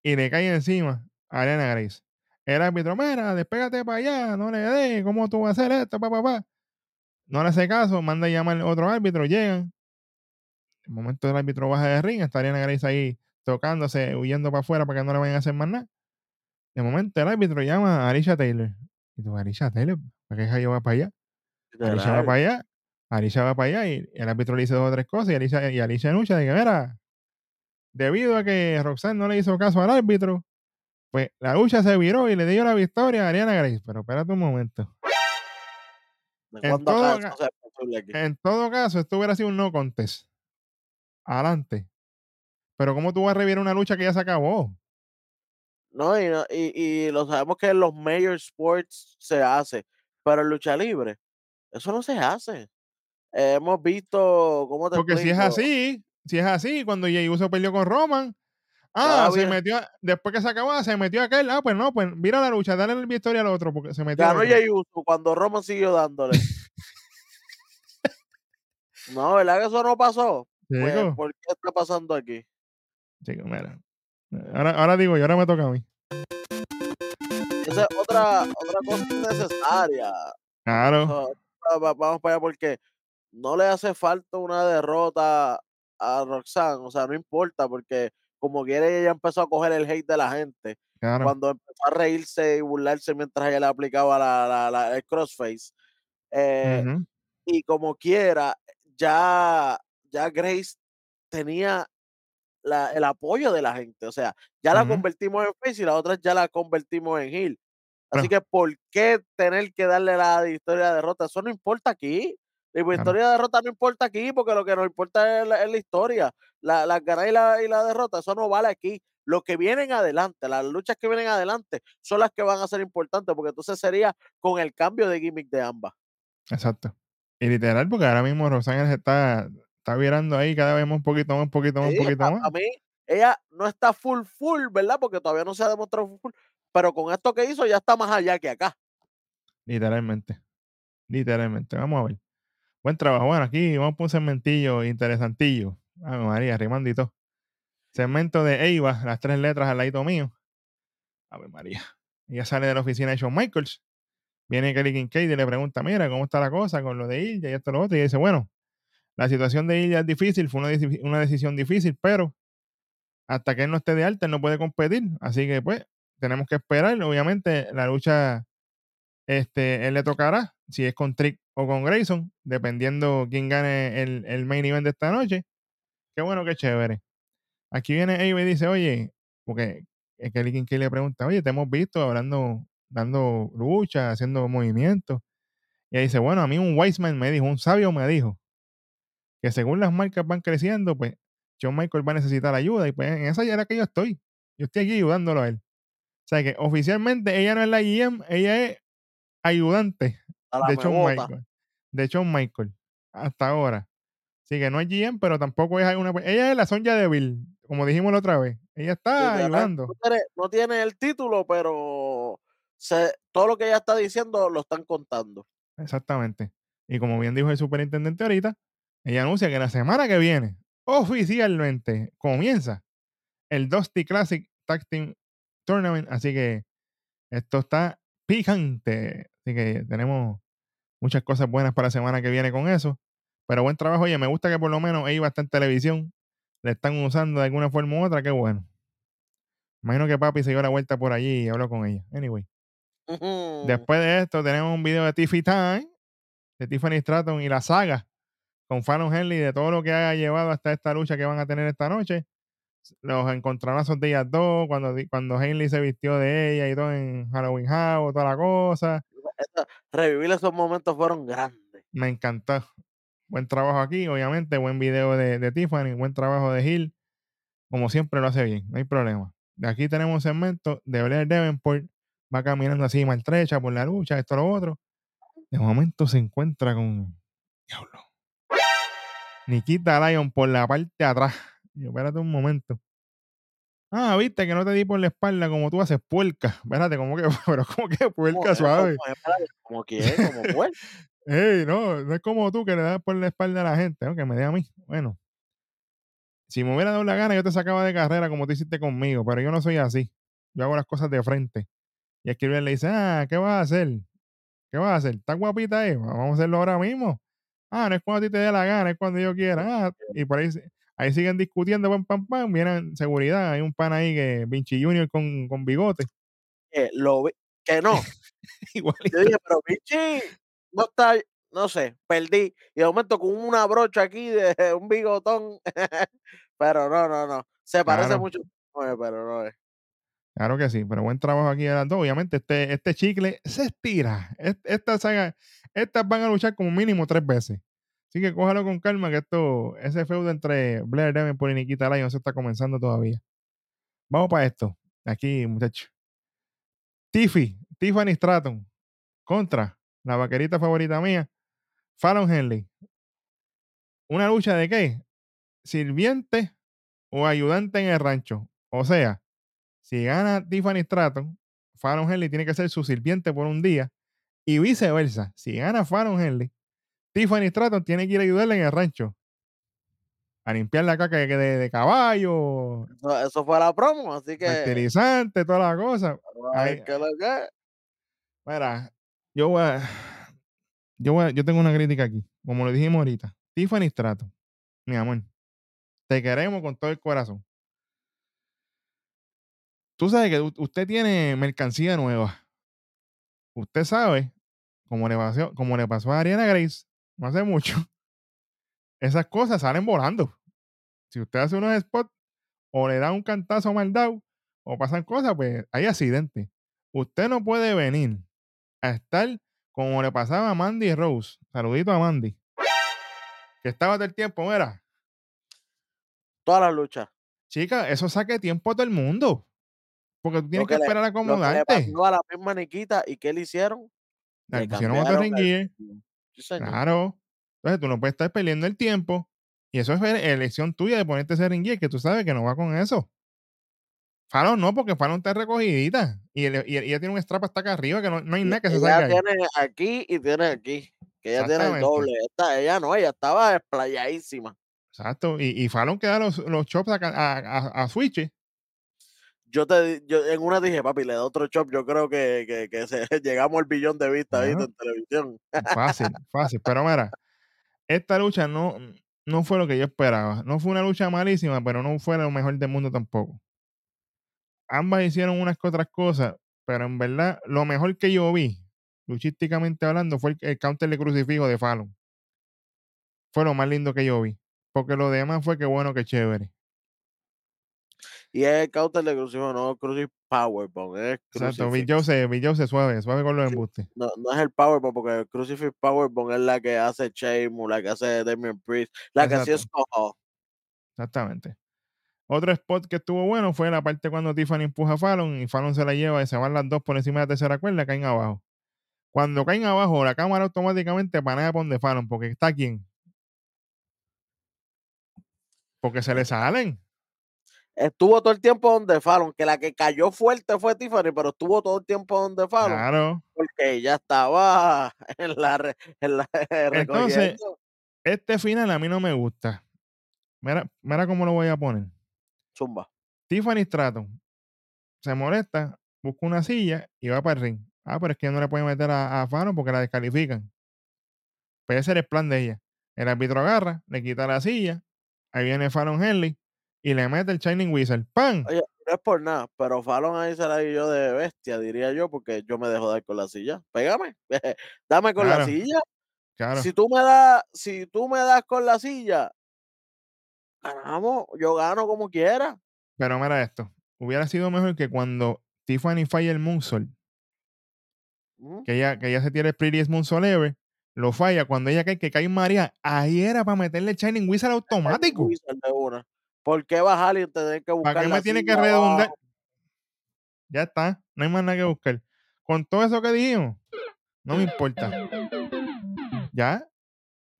y le cae encima a Ariana Grace. El árbitro, mira, despégate para allá, no le des, ¿cómo tú vas a hacer esto, papá, papá? No le hace caso, manda a llamar otro árbitro, llegan. El momento del árbitro baja de ring, está Ariana Grace ahí tocándose, huyendo para afuera para que no le vayan a hacer más nada. De momento el árbitro llama a Alicia Taylor. Y tú, Alicia Taylor, ¿para qué ella va para allá? Alicia va para allá, Alicia va para allá y el árbitro le dice dos o tres cosas y Alicia, y Alicia lucha de que, mira, debido a que Roxanne no le hizo caso al árbitro, pues la lucha se viró y le dio la victoria a Ariana Grace. Pero espérate un momento. ¿De en todo acá ca- eso sea posible aquí? En todo caso, esto hubiera sido un no contest. Adelante. Pero ¿cómo tú vas a revivir una lucha que ya se acabó? No, y, y, y lo sabemos que en los major sports se hace, pero en lucha libre, eso no se hace. Eh, hemos visto, ¿cómo te Porque si es así, si es así, cuando Jey Uso peleó con Roman, ah, Ah, se metió, después que se acabó, se metió aquel, ah, pues no, pues mira la lucha, dale la victoria al otro, porque se metió Ganó. Jey Uso cuando Roman siguió dándole. no, ¿verdad que eso no pasó? Pues, ¿por qué está pasando aquí? chico, mira. Ahora, ahora digo yo, ahora me toca a mí. Esa es otra, otra cosa innecesaria. Claro, O sea, va- vamos para allá porque no le hace falta una derrota a Roxanne, o sea, no importa porque como quiere ella empezó a coger el hate de la gente claro. cuando empezó a reírse y burlarse mientras ella le aplicaba la, la- la- el crossface. Eh, y como quiera, ya, ya Grace tenía la- el apoyo de la gente, o sea, ya la convertimos en face y la otra ya la convertimos en heel. Así que, ¿por qué tener que darle la victoria de derrota? Eso no importa aquí. La Claro. victoria de derrota no importa aquí, porque lo que nos importa es la, es la historia. La, la ganar y la, y la derrota, eso no vale aquí. Lo que vienen adelante, las luchas que vienen adelante, son las que van a ser importantes, porque entonces sería con el cambio de gimmick de ambas. Exacto. Y literal, porque ahora mismo se está, está virando ahí cada vez más un poquito más, un poquito más, un Sí, poquito a, más. a mí, ella no está full, full, ¿verdad? Porque todavía no se ha demostrado full, full, pero con esto que hizo ya está más allá que acá. Literalmente. Literalmente. Vamos a ver. Buen trabajo. Bueno, aquí vamos por un segmentillo interesantillo. Ave María, rimando y todo. Segmento de Eva, las tres letras al ladito mío. Ave María. Ella sale de la oficina de Shawn Michaels. Viene Kelly Kincaid y le pregunta, mira, ¿cómo está la cosa con lo de Ilya y esto y lo otro? Y dice, bueno, la situación de Ilya es difícil, fue una, una decisión difícil, pero hasta que él no esté de alta, él no puede competir. Así que, pues, tenemos que esperar. Obviamente, la lucha, este, él le tocará, si es con Trick o con Grayson, dependiendo quién gane el, el main event de esta noche. Qué bueno, qué chévere. Aquí viene Abe y dice, oye, porque es que alguien que le pregunta, oye, te hemos visto hablando, dando lucha, haciendo movimientos. Y ahí dice, bueno, a mí un wise man me dijo, un sabio me dijo, que según las marcas van creciendo, pues John Michael va a necesitar ayuda. Y pues en esa ya era que yo estoy. Yo estoy aquí ayudándolo a él. O sea que oficialmente ella no es la GM, ella es ayudante de John. Michael. De John Michael. Hasta ahora. Así que no es GM, pero tampoco es alguna. Ella es la Sonja Deville, como dijimos la otra vez. Ella está ayudando. No tiene, no tiene el título, pero se, todo lo que ella está diciendo lo están contando. Exactamente. Y como bien dijo el superintendente ahorita, ella anuncia que la semana que viene, oficialmente, comienza el Dusty Classic Tag Team Tournament. Así que esto está picante. Así que tenemos muchas cosas buenas para la semana que viene con eso. Pero buen trabajo. Oye, me gusta que por lo menos ella está en televisión. Le están usando de alguna forma u otra. Qué bueno. Imagino que papi se dio la vuelta por allí y habló con ella. Anyway. Después de esto, tenemos un video de Tiffy Time, de Tiffany Stratton y la saga con Fallon Henley de todo lo que haya llevado hasta esta lucha que van a tener esta noche. Los encontronazos de ellas dos, cuando, cuando Henley se vistió de ella y todo en Halloween House, toda la cosa. Revivir esos momentos fueron grandes. Me encantó. Buen trabajo aquí, obviamente. Buen video de, de Tiffany, buen trabajo de Hill. Como siempre lo hace bien, no hay problema. De aquí tenemos un segmento de Blair Davenport. Va caminando así maltrecha por la lucha, esto, lo otro. De momento se encuentra con. Diablo. Nikita Lyon por la parte de atrás. Yo, espérate un momento. Ah, viste que no te di por la espalda como tú haces puerca. Espérate, como que, pero como que ¿Cómo puerca es? suave. ¿Cómo es? Espérate, ¿Cómo quién? ¿Cómo fue? Ey, no, no es como tú que le das por la espalda a la gente, ¿no? que me dé a mí. Bueno, si me hubiera dado la gana, yo te sacaba de carrera como tú hiciste conmigo, pero yo no soy así. Yo hago las cosas de frente. Y Escribir le dice, ah, ¿qué vas a hacer? ¿Qué vas a hacer? ¿Estás guapita ahí? Vamos a hacerlo ahora mismo. Ah, no es cuando a ti te dé la gana, es cuando yo quiera. Ah, y por ahí, ahí siguen discutiendo, pam, pam, pam. Vienen seguridad. Hay un pan ahí que Vinci Junior con, con bigote. Eh, lo vi- que no. Igualito. Yo dije, pero Vichy no está, no sé, perdí. Y de momento con una brocha aquí de un bigotón. pero no, no, no. Se parece Claro. mucho, eh, pero no es. Claro que sí, pero buen trabajo aquí de las dos. Obviamente, este, este chicle se estira. Es- Esta saga, estas van a luchar como mínimo tres veces. Así que cójalo con calma, que esto, ese feudo entre Blair Davenport y Nikita Lyons está comenzando todavía. Vamos para esto. Aquí, muchachos. Tiffy, Tiffany Stratton contra la vaquerita favorita mía, Fallon Henley. ¿Una lucha de qué? Sirviente o ayudante en el rancho. O sea, si gana Tiffany Stratton, Fallon Henley tiene que ser su sirviente por un día. Y viceversa. Si gana Fallon Henley, Tiffany Stratton tiene que ir a ayudarle en el rancho. A limpiar la caca de, de- de caballo, Eso, eso fue la promo, así que fertilizante, toda la cosa. vamos a ver ahí- qué lo que. Mira, yo voy a- yo voy a- yo tengo una crítica aquí. Como lo dijimos ahorita. Tiffany Stratton, mi amor, te queremos con todo el corazón. Tú sabes que usted tiene mercancía nueva. Usted sabe, como le pasó, como le pasó a Ariana Grace no hace mucho, esas cosas salen volando. Si usted hace unos spots o le da un cantazo mal dado o pasan cosas, pues hay accidentes. Usted no puede venir a estar como le pasaba a Mandy Rose. Saludito a Mandy. Que estaba todo el tiempo, mira, Todas las luchas. chica, eso saque tiempo a todo el mundo. Porque tú tienes Lo que le- esperar a Lo que le acomodarte. pasó a la misma Niquita, ¿y qué le hicieron? Le pusieron otro ring gear. Claro. Entonces tú no puedes estar perdiendo el tiempo. Y eso es elección tuya de ponerte ese ring gear que tú sabes que no va con eso. Fallon no, porque Fallon está recogidita. Y, el- y- y ella tiene un strap hasta acá arriba que no, no hay nada que se ella salga ahí. tiene aquí y tiene aquí. Que ella tiene el doble. Esta, ella no, ella estaba desplayadísima. Exacto. Y, y Fallon queda los, los chops a, a, a- a switch. Yo te yo en una dije, papi, le da otro chop. Yo creo que, que, que se, llegamos al billón de vistas en televisión. Fácil, fácil. Pero mira, esta lucha no. no fue lo que yo esperaba. No fue una lucha malísima, pero no fue lo mejor del mundo tampoco. Ambas hicieron unas que otras cosas, pero en verdad, lo mejor que yo vi, luchísticamente hablando, fue el, el counter de crucifijo de Fallon. Fue lo más lindo que yo vi. Porque lo demás fue que bueno, que chévere. Y es el counter de crucifijo, no crucifix powerbomb, es Exacto, Big crucifix. Jose, Big Jose suave, suave con los embustes. No, no es el powerbomb, porque el crucifix powerbomb es la que hace Sheamus, la que hace Damian Priest, la que hacía Exacto. Scott. Exactamente. Otro spot que estuvo bueno fue la parte cuando Tiffany empuja a Fallon y Fallon se la lleva y se van las dos por encima de la tercera cuerda, caen abajo. Cuando caen abajo, la cámara automáticamente panea por donde Fallon, porque está quién. Porque se le salen. Estuvo todo el tiempo donde Fallon, que la que cayó fuerte fue Tiffany, pero estuvo todo el tiempo donde Fallon, Claro. porque ella estaba en la, en la Entonces, este final a mí no me gusta. Mira, mira cómo lo voy a poner. Zumba. Tiffany Stratton se molesta, busca una silla y va para el ring. Ah, pero es que no le puede meter a, a Fallon porque la descalifican. Ese era el plan de ella. El árbitro agarra, le quita la silla, ahí viene Fallon Henley y le mete el Shining Wizard. ¡Pam! Oye, no es por nada, pero Fallon ahí se la di yo de bestia, diría yo, porque yo me dejo dar con la silla. Pégame, dame con Claro. la silla. Claro. Si tú me das, si tú me das con la silla, ganamos, yo gano como quiera. Pero mira esto. Hubiera sido mejor que cuando Tiffany falla el moonsault, Mm, que ella, que ella se tira el prettiest moonsault ever, lo falla. Cuando ella cae, que cae en María, ahí era para meterle el Shining Wizard automático. Wizard de una. ¿Por qué bajar y tener que buscar ¿Para qué me tiene que redundar? abajo? Ya está, no hay más nada que buscar. Con todo eso que dijimos, no me importa. Ya,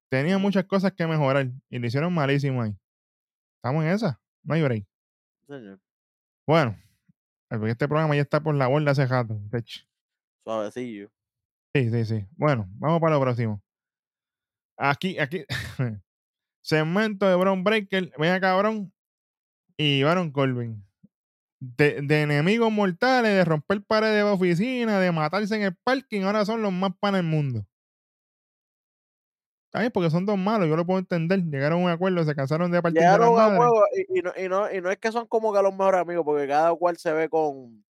tenía muchas cosas que mejorar y lo hicieron malísimo ahí. Estamos en esa, no hay break. Señor, Bueno, este programa ya está por la borda hace rato. de hecho. suavecillo. Sí, sí, sí. Bueno, vamos para lo próximo. Aquí, aquí. Segmento de Bron Breaker. Venga, cabrón. Y Baron Corbin. De, de enemigos mortales, de romper paredes de oficina, de matarse en el parking, ahora son los más panas del mundo. Bien, porque son dos malos, yo lo puedo entender. Llegaron a un acuerdo, se cansaron de partir de las Llegaron a madres. juego y, y no, y, no, y no es que son como que los mejores amigos, porque cada cual se ve con,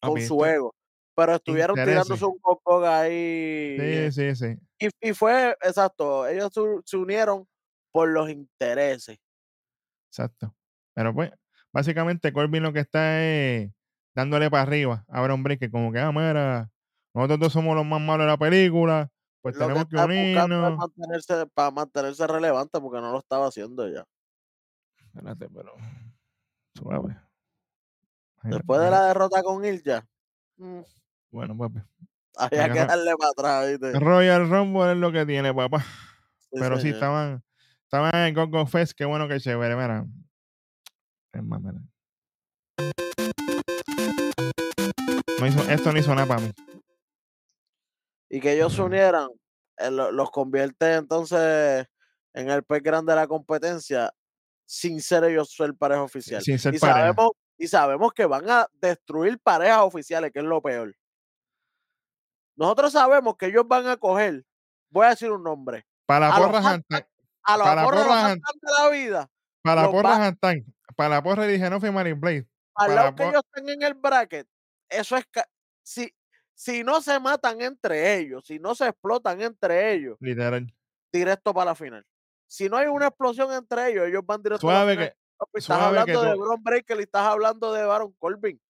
con Papi, su ego. Pero estuvieron tirándose un coco ahí. Sí, sí, sí. Y, y fue, exacto, ellos su- se unieron por los intereses. Exacto. Pero pues, básicamente Corbin lo que está es dándole para arriba a Breaker, como que, ah, mira, nosotros dos somos los más malos de la película, pues Lo que tenemos que es unirnos. mantenerse, para mantenerse relevante, porque no lo estaba haciendo ya. Espérate, pero suave. Después de la derrota con Ilja, mm, Bueno, papi. había que darle para atrás, ¿viste? Royal Rumble es lo que tiene, papá. Sí, Pero sí, estaban, estaban en Go Go Fest, qué bueno que chévere, mira. Es más, mira. No hizo- esto no hizo nada para mí. Y que ellos se unieran, eh, lo- los convierte entonces en el pez grande de la competencia, sin ser ellos ser pareja oficial. Sin ser y, pareja. sabemos, y sabemos que van a destruir parejas oficiales, que es lo peor. Nosotros sabemos que ellos van a coger, voy a decir un nombre, Para porra hashtag, a los Para porra, hashtag de la vida, para porra hashtag, para la porra dije no fue Marin Blade. Para lado que ellos estén en el bracket, eso es si, si no se matan entre ellos, si no se explotan entre ellos, Literal. directo para la final. Si no hay una explosión entre ellos, ellos van directo a la Suave final. que, estás suave que hablando de Bron Breaker y estás hablando de Baron Corbin.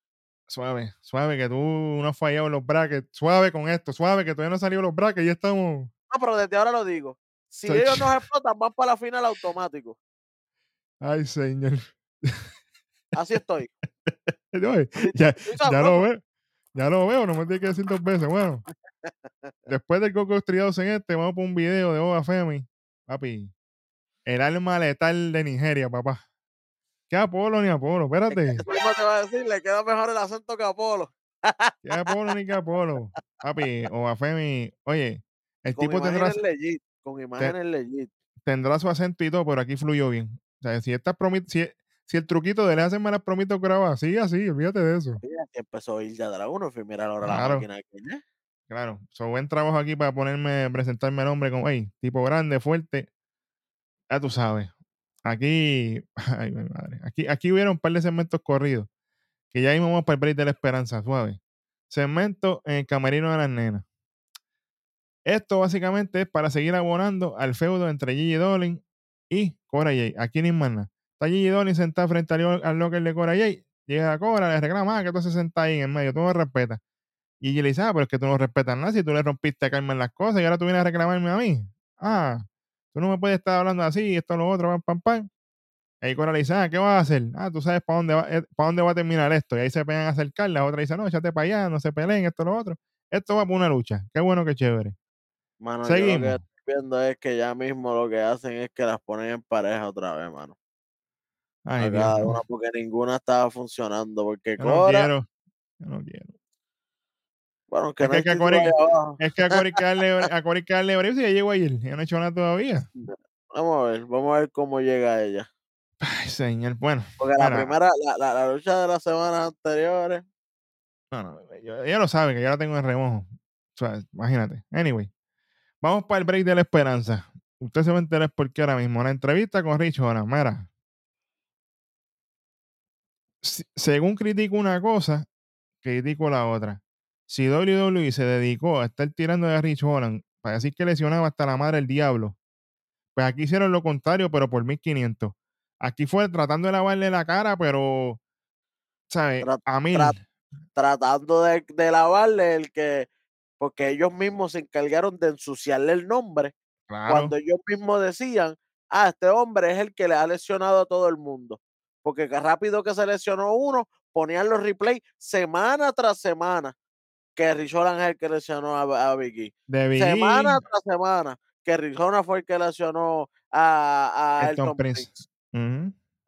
suave, suave que tú no has fallado en los brackets. Suave con esto, suave que todavía no han salido los brackets, ya estamos. No, pero desde ahora lo digo. Si Soy ellos ch- no se explotan, van para la final automático. Ay, señor. Así estoy. Así ya, lo veo. Ya lo veo, no me tiene que decir dos veces. Bueno, después del Coco Estriados en este, vamos por un video de Oba Femi. Papi, el alma letal de Nigeria, papá. ¿Qué Apolo ni Apolo? Espérate. Te va a decir, le queda mejor el acento que Apolo. ¿Qué Apolo ni qué Apolo? Papi, Oba Femi, oye, el Con tipo tendrá, legit. Con imágenes legit. tendrá su acento y todo, pero aquí fluyó bien. O sea, si promi- si, si el truquito de le hacen malas promitas grabadas, sí, así, olvídate de eso. Mira, que empezó a ir ya de la 1. Mira ahora la Claro. máquina aquí. ¿eh? Claro, so buen trabajo aquí para ponerme, presentarme el hombre como, hey, tipo grande, fuerte. ya tú sabes. Aquí, ay, mi madre. Aquí, aquí hubieron un par de segmentos corridos. Que ya vamos para el break de la esperanza, suave. Segmento en el camerino de las nenas. Esto básicamente es para seguir abonando al feudo entre Gigi Dolin y Cora Jay. Aquí ni más nada. Está Gigi Dolin sentada frente al, al locker de Cora Jay. Llega a Cora, le reclama ah, que tú se sentás ahí en el medio, tú no respetas. Y Gigi le dice, ah, pero es que tú no respetas nada si tú le rompiste a Carmen las cosas y ahora tú vienes a reclamarme a mí. Ah, tú no me puedes estar hablando así, esto, lo otro, pam, pam, pam. Ahí Cora le dice, ah, ¿qué vas a hacer? Ah, tú sabes para dónde, va, eh, para dónde va a terminar esto. Y ahí se pegan a acercar. La otra dice, no, échate para allá, no se peleen, esto, lo otro. Esto va por una lucha. Qué bueno, qué chévere. Mano, yo lo que Seguimos. estoy viendo es que ya mismo lo que hacen es que las ponen en pareja otra vez, mano. Ay, Dios, una, porque ninguna estaba funcionando. Porque Yo no quiero. Yo no quiero. bueno, que Es no que- que a. Es que a break si ya llegó ayer. Ya no ha hecho nada todavía. Vamos a ver, vamos a ver cómo llega ella. Ay, señor. Bueno, Porque la primera, la, la, la lucha de las semanas anteriores, no, no, yo- ella lo sabe, que yo la tengo en remojo. O sea, imagínate. Anyway, vamos para el break de la esperanza. Usted se va a enterar por qué ahora mismo. La entrevista con Rich Horan. Mira. Según critico una cosa, critico la otra. Si WWE se dedicó a estar tirando de Rich Holland para decir que lesionaba hasta la madre el diablo, pues aquí hicieron lo contrario, pero por 1500. Aquí fue tratando de lavarle la cara, pero, ¿sabes? Tra- A tra- tratando de, de lavarle el que, porque ellos mismos se encargaron de ensuciarle el nombre, Claro. cuando ellos mismos decían, ah, este hombre es el que le ha lesionado a todo el mundo. Porque que rápido que se lesionó uno, ponían los replays semana tras semana, que Rich Holland es el que lesionó a, a Big Semana tras semana, que Holland fue el que lesionó a, a Elton Elton Prince.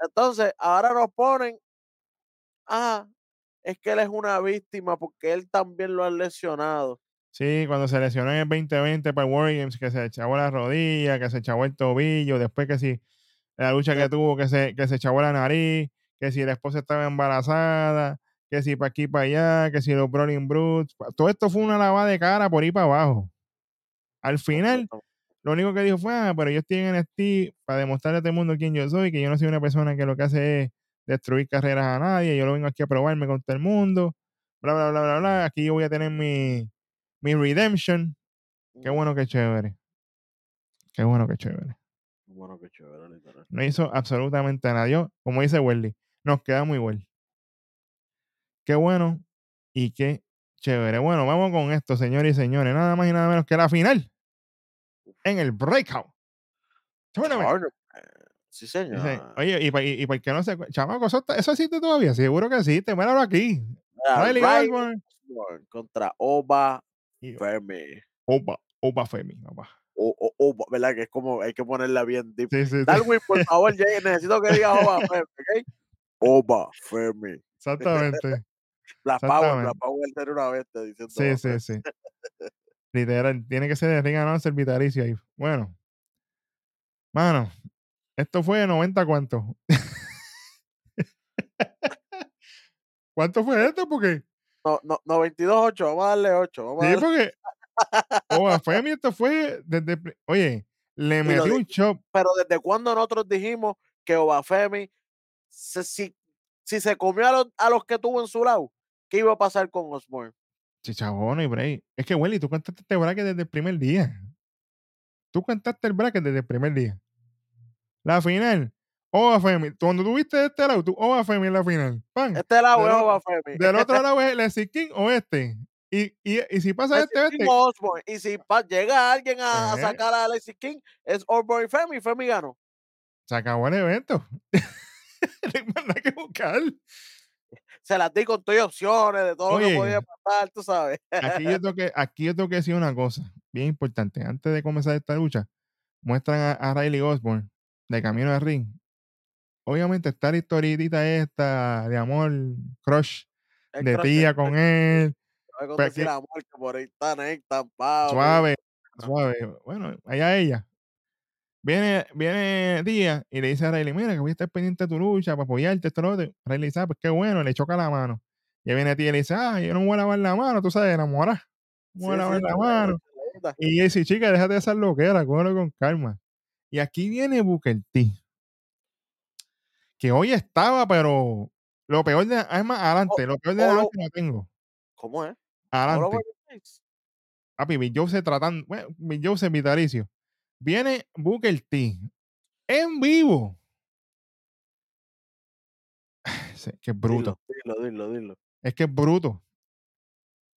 Entonces, ahora nos ponen, ah, es que él es una víctima porque él también lo han lesionado. Sí, cuando se lesionó en el 2020 para War Games, que se echaba la rodilla, que se echaba el tobillo, después que sí, la lucha que De- tuvo, que se, que se echaba la nariz, que si la esposa estaba embarazada, que si para aquí para allá, que si los Brawling Brutes, todo esto fue una lavada de cara por ahí para abajo. Al final, lo único que dijo fue, ah, pero yo estoy en NXT para demostrarle a todo el mundo quién yo soy, que yo no soy una persona que lo que hace es destruir carreras a nadie, yo lo vengo aquí a probarme con todo el mundo, bla, bla, bla, bla, bla, aquí yo voy a tener mi, mi redemption. Qué Ujú. bueno, qué chévere. Qué bueno, qué chévere. Bueno, qué chévere, literal. No hizo absolutamente nada. Yo, como dice Welly, nos queda muy bueno. Qué bueno y qué chévere. Bueno, vamos con esto, señores y señores. Nada más y nada menos que la final en el Breakout. Tournament. Eh, Sí, Dice, señor. oye, y el que no se chamaco, ¿eso, eso existe todavía? Seguro que existe. Míralo aquí. Riley Osborne contra Oba y Fermi. Opa, Opa Femi, papá. O, o- Oba, ¿verdad? Que es como, hay que ponerla bien deep. Sí, sí, sí. Darwin, por favor, llegue, necesito que diga Oba Fermi, ¿ok? Oba Fermi. Exactamente. Black Power, Exactamente. Power era una bestia diciendo Sí, Oba sí, sí. Literal, tiene que ser de ring announcer vitalicio ahí. Bueno, mano, esto fue de 90 cuánto. ¿Cuánto fue esto? Porque, No, no, 92-8, vamos a darle 8. Vamos a sí, darle- porque Oba Femi esto fue desde, oye, le metió un chop. Pero desde cuando nosotros dijimos que Oba Fermi, se- si, si se comió a los, a los que tuvo en su lado, ¿qué iba a pasar con Osborne? Chichabón y break. Es que, Welly, tú contaste este bracket desde el primer día. Tú contaste el bracket desde el primer día. La final, Oba Femi. Cuando tuviste de este lado, tú Oba Femi en la final. ¡Pam! Este lado Del es otro- Oba Fermi. Del otro lado es el King o este. Y, y, y si pasa este, este. Osborne. Y si llega alguien a, a sacar a Alexis King, es Osborne y Fermi. Fermi ganó. Se acabó el evento. Hay que buscar. Se las di con todas opciones de todo lo que podía pasar, tú sabes. Aquí yo, tengo que, aquí yo tengo que decir una cosa bien importante. Antes de comenzar esta lucha, muestran a, a Riley Osborne de camino al ring. Obviamente está la historitita esta de amor, crush, El de crush tía con él. A Pues aquí- amor que por ahí está Pablo. Suave, suave. Bueno, allá ella. Viene, viene Díaz y le dice a Riley, mira, que voy a estar pendiente de tu lucha para apoyarte, esto, lo otro. Riley dice, ah, pues qué bueno, le choca la mano. Y viene tía y le dice, ah, yo no me voy a lavar la mano, tú sabes, enamorar. No voy a lavar la mano. Y dice, chica, déjate de esas loqueras, cógelo con calma. Y aquí viene Booker T. Que hoy estaba, pero lo peor de. Es más, adelante. Lo peor de la oh, noche lo tengo. ¿Cómo es? Adelante. Papi, Big Jose tratando. Bueno, Big Jose vitalicio. Viene Booker T. En vivo. Sí, que es bruto. Dilo, dilo, dilo, dilo. Es que es bruto.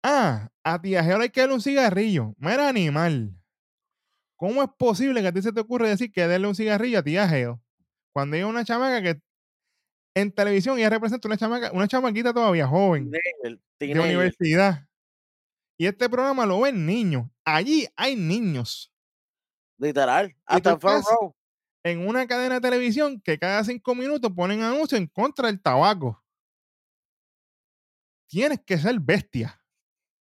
Ah, a ti hay que darle un cigarrillo. Mira, animal. ¿Cómo es posible que a ti se te ocurre decir que darle un cigarrillo a tía Geo? Cuando hay una chamaca que en televisión ya representa una chamaca, una chamaquita todavía joven, Teenager, de teenager. universidad. Y este programa lo ven niños. Allí hay niños. Literal. ¿Y Hasta en row. En una cadena de televisión que cada cinco minutos ponen anuncios en contra del tabaco. Tienes que ser bestia.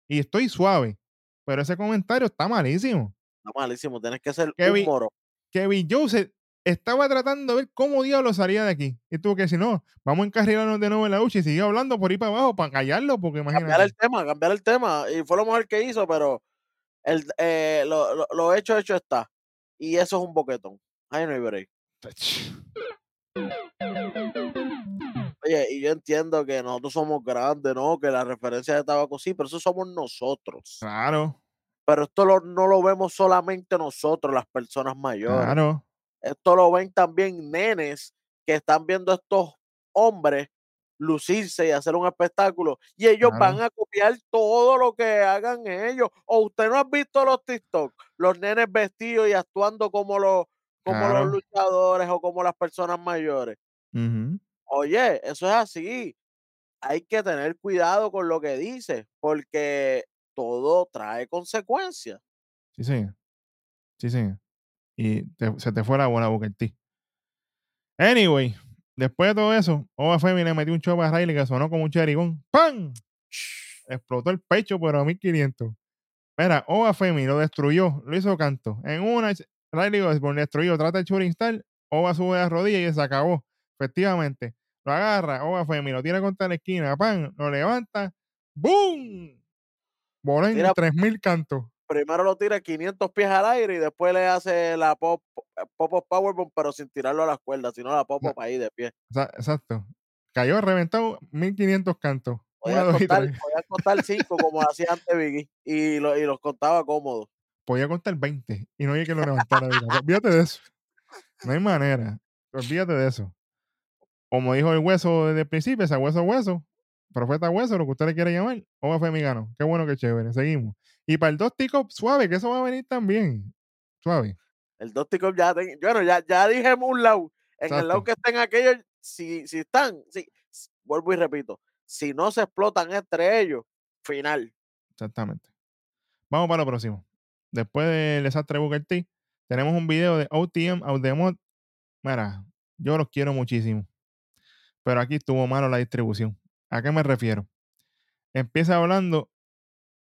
Y estoy suave. Pero ese comentario está malísimo. Está malísimo. Tienes que ser Qué un moro. Bill Joseph estaba tratando de ver cómo diablo salía de aquí. Y tuvo que decir, no, vamos a encarrilarnos de nuevo en la lucha y siguió hablando por ahí para abajo para callarlo, porque Cambiar imagínate. el tema, cambiar el tema. Y fue lo mejor que hizo, pero el, eh, lo, lo- lo hecho, hecho está. Y eso es un boquetón. Ahí no hay break. Oye, y yo entiendo que nosotros somos grandes, ¿no? Que la referencia de tabaco sí, pero eso somos nosotros. Claro, Pero esto lo- no lo vemos solamente nosotros, las personas mayores. claro, Esto lo ven también nenes que están viendo a estos hombres lucirse y hacer un espectáculo. Y ellos van a copiar todo lo que hagan ellos. O usted no ha visto los TikTok, los nenes vestidos y actuando como los, como Claro. los luchadores o como las personas mayores. Oye, eso es así. Hay que tener cuidado con lo que dice, porque todo trae consecuencias. Sí, sí. Sí, sí. Y te- se te fue la boca en ti. Anyway, después de todo eso, Oba Femi le metió un chop a Riley que sonó como un cherigón. ¡Pam! Explotó el pecho, pero a 1500. Mira, Oba Femi lo destruyó, lo hizo canto. En una, Riley Osborne destruyó, trata el shooting star, Oba sube a rodillas y se acabó. Efectivamente. Lo agarra, Oba Femi, lo tira contra la esquina, ¡pam! Lo levanta, ¡boom! Voló en Tira- 3000 cantos. Primero lo tira 500 pies al aire y después le hace la pop, pop powerbomb, pero sin tirarlo a las cuerdas, sino la pop ahí de pie. Exa- Exacto. Cayó reventado 1500 cantos. Podía contar, podía contar cinco como hacía antes Biggie y, lo- y los contaba cómodos. Podía contar 20 y no había que lo levantara. Olvídate de eso. No hay manera. Olvídate de eso. Como dijo el hueso desde el principio, ese hueso hueso, profeta hueso, lo que usted le quiere llamar, Oba Femigano. Qué bueno, qué chévere. Seguimos. Y para el dos tico, suave, que eso va a venir también. Suave. El Dusty Cup ya, ten- bueno, ya, ya dije un lado. En el lado que estén aquellos, si, si están, si, vuelvo y repito, si no se explotan entre ellos, final. Exactamente. Vamos para lo próximo. Después del desastre de Booker T, tenemos un video de OTM Audemont. Mira, yo los quiero muchísimo. Pero aquí estuvo malo la distribución. ¿A qué me refiero? Empieza hablando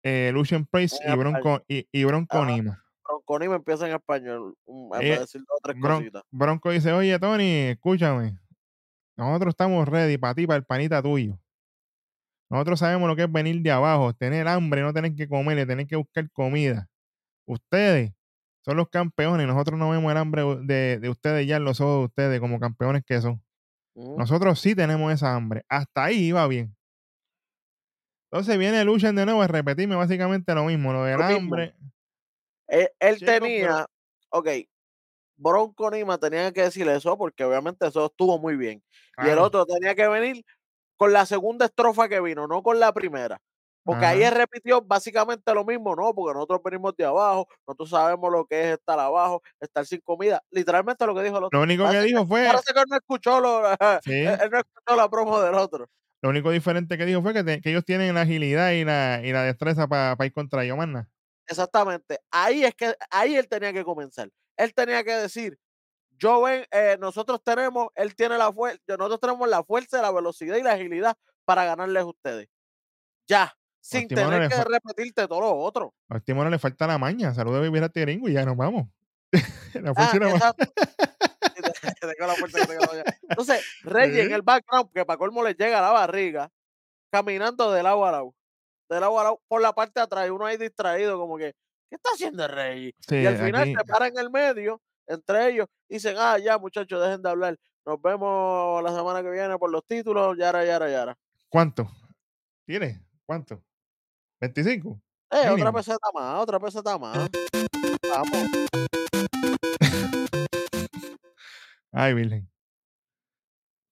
eh, Lucian Price En y Bronco, y, y Bronco. Nima. Bronco me empieza en español, para Eh, decir dos tres Bron- cositas. Bronco dice, oye Tony, escúchame. Nosotros estamos ready para ti, para el panita tuyo. Nosotros sabemos lo que es venir de abajo, tener hambre, no tener que comer, tener que buscar comida. Ustedes son los campeones, nosotros no vemos el hambre de, de ustedes ya en los ojos de ustedes como campeones que son. Ujú. Nosotros sí tenemos esa hambre. Hasta ahí iba bien. Entonces viene Lucian de nuevo a repetirme básicamente lo mismo, lo del Lo hambre. Él, él Chico, pero- tenía, ok, Bronco Nima tenía que decir eso porque obviamente eso estuvo muy bien. Y el otro tenía que venir con la segunda estrofa que vino, no con la primera. Porque ahí él repitió básicamente lo mismo, ¿no? Porque nosotros venimos de abajo, nosotros sabemos lo que es estar abajo, estar sin comida. Literalmente lo que dijo el otro. Lo único que Parece dijo fue, Parece que él no escuchó, lo, Sí. él no escuchó la promo del otro. Lo único diferente que dijo fue que, te- que ellos tienen la agilidad y la, y la destreza para ir contra ellos. Exactamente. Ahí es que, ahí él tenía que comenzar. Él tenía que decir, yo ven, eh, nosotros tenemos, él tiene la fuerza, nosotros tenemos la fuerza, la velocidad y la agilidad para ganarles a ustedes. Ya, sin Timón tener que repetirte todo lo otro. A mono le falta la maña. Saludos de vivir a Tiringo y ya nos vamos. la Ah, fuerza exacto. Que la fuerza, que la. Entonces, Reggie en el background, que para colmo le llega a la barriga, caminando del lado a lado, del lado a lado, por la parte de atrás, y uno ahí distraído, como que, ¿qué está haciendo el Reggie? Sí, y al final aquí- se para en el medio entre ellos, dicen, ah, ya muchachos, dejen de hablar, nos vemos la semana que viene por los títulos, yara, yara, yara. ¿Cuánto? ¿Tiene? ¿Cuánto? ¿25? Eh, otra Mínimo. peseta más, otra peseta más. Vamos. Ay, Virgen.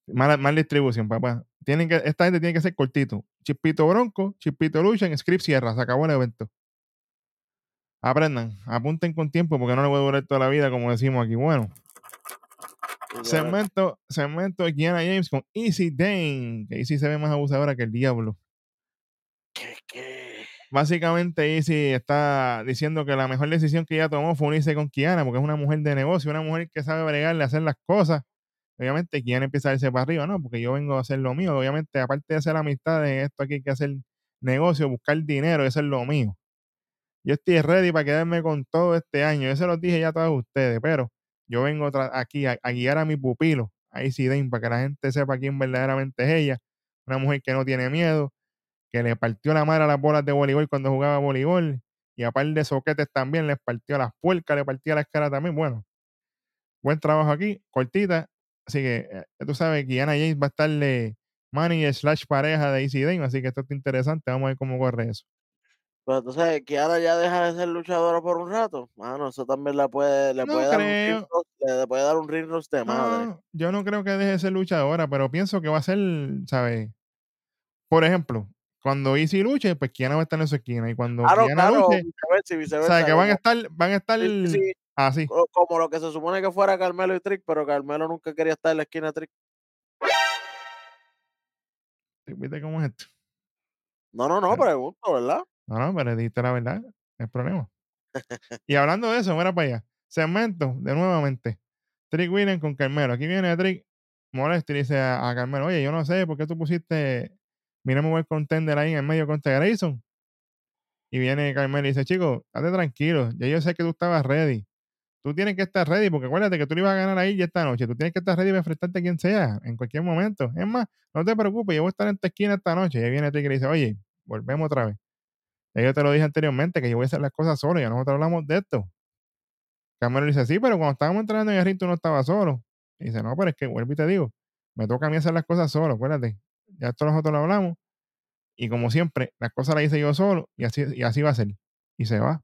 Mala, mala distribución, papá. Tienen que, esta gente tiene que ser cortito. Chispito Bronco, Chispito Lucha, en Script Sierra. Se acabó el evento. Aprendan, apunten con tiempo porque no le voy a durar toda la vida, como decimos aquí. Bueno, ya, segmento, segmento de Kiana James con Easy Dane. Que Easy se ve más abusadora que el diablo. ¿Qué, qué? Básicamente, Easy está diciendo que la mejor decisión que ella tomó fue unirse con Kiana porque es una mujer de negocio, una mujer que sabe bregarle, hacer las cosas. Obviamente, Kiana empieza a irse para arriba, ¿no? Porque yo vengo a hacer lo mío. Obviamente, aparte de hacer amistades, esto aquí hay que hacer negocio, buscar dinero, eso es lo mío. Yo estoy ready para quedarme con todo este año. Yo se los dije ya a todos ustedes, pero yo vengo aquí a, guiar a mi pupilo, a Easy Dane, para que la gente sepa quién verdaderamente es ella. Una mujer que no tiene miedo, que le partió la madre a las bolas de voleibol cuando jugaba voleibol. Y aparte de soquetes también, les partió las puercas, le partió las caras también. Bueno, buen trabajo aquí, cortita. Así que eh, tú sabes que Ana James va a estarle manager slash pareja de Easy Dane, así que esto está interesante. Vamos a ver cómo corre eso. Pero entonces, Kiara ya deja de ser luchadora por un rato. Mano, eso también la puede, le No puede dar un le puede dar un ring rust de madre. No, yo no creo que deje de ser luchadora, pero pienso que va a ser, ¿sabes? Por ejemplo, cuando Easy luche, pues Kiana va a estar en su esquina. Y cuando Claro, Kiana claro, luche, viceversa, o sea, que van a estar, van a estar sí, sí, sí, así. co- como lo que se supone que fuera Carmelo y Trick, pero Carmelo nunca quería estar en la esquina de Trick. ¿Viste cómo es esto? No, no, no, pregunto, ¿verdad? No, no, pero dijiste la verdad, hay problema. y hablando de eso, mira para allá. Segmento, de nuevamente. Trick Williams con Carmelo. Aquí viene Trick molesto y dice a, a Carmelo, oye, yo no sé por qué tú pusiste Miremos el contender ahí en el medio contra Grayson. Y viene Carmelo y dice, chico, date tranquilo, ya yo sé que tú estabas ready. Tú tienes que estar ready, porque acuérdate que tú le ibas a ganar ahí ya esta noche. Tú tienes que estar ready para enfrentarte a quien sea, en cualquier momento. Es más, no te preocupes, yo voy a estar en tu esquina esta noche. Y ahí viene Trick y dice, oye, volvemos otra vez. Ya yo te lo dije anteriormente, que yo voy a hacer las cosas solo, ya nosotros hablamos de esto. Carmelo dice, sí, pero cuando estábamos entrenando en el ring tú no estabas solo. Y dice, no, pero es que vuelvo y te digo, me toca a mí hacer las cosas solo, acuérdate. Ya esto nosotros lo hablamos. Y como siempre, las cosas las hice yo solo y así, y así va a ser. Y se va.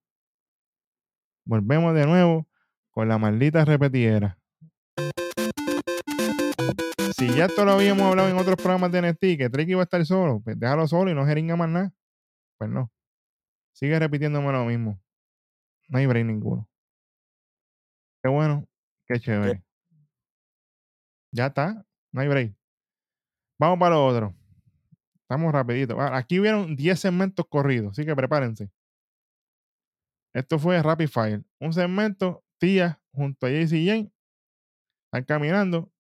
Volvemos de nuevo con la maldita repetidera. Si ya esto lo habíamos hablado en otros programas de NXT, que Tricky iba a estar solo, pues déjalo solo y no jeringa más nada. Pues no. Sigue repitiéndome lo mismo. No hay break ninguno. Qué bueno, qué chévere. Ya está, no hay break. Vamos para lo otro. Estamos rapidito. Ah, Aquí hubieron 10 segmentos corridos, así que prepárense. Esto fue Rapid Fire. Un segmento, Tía junto a JC Jane están caminando.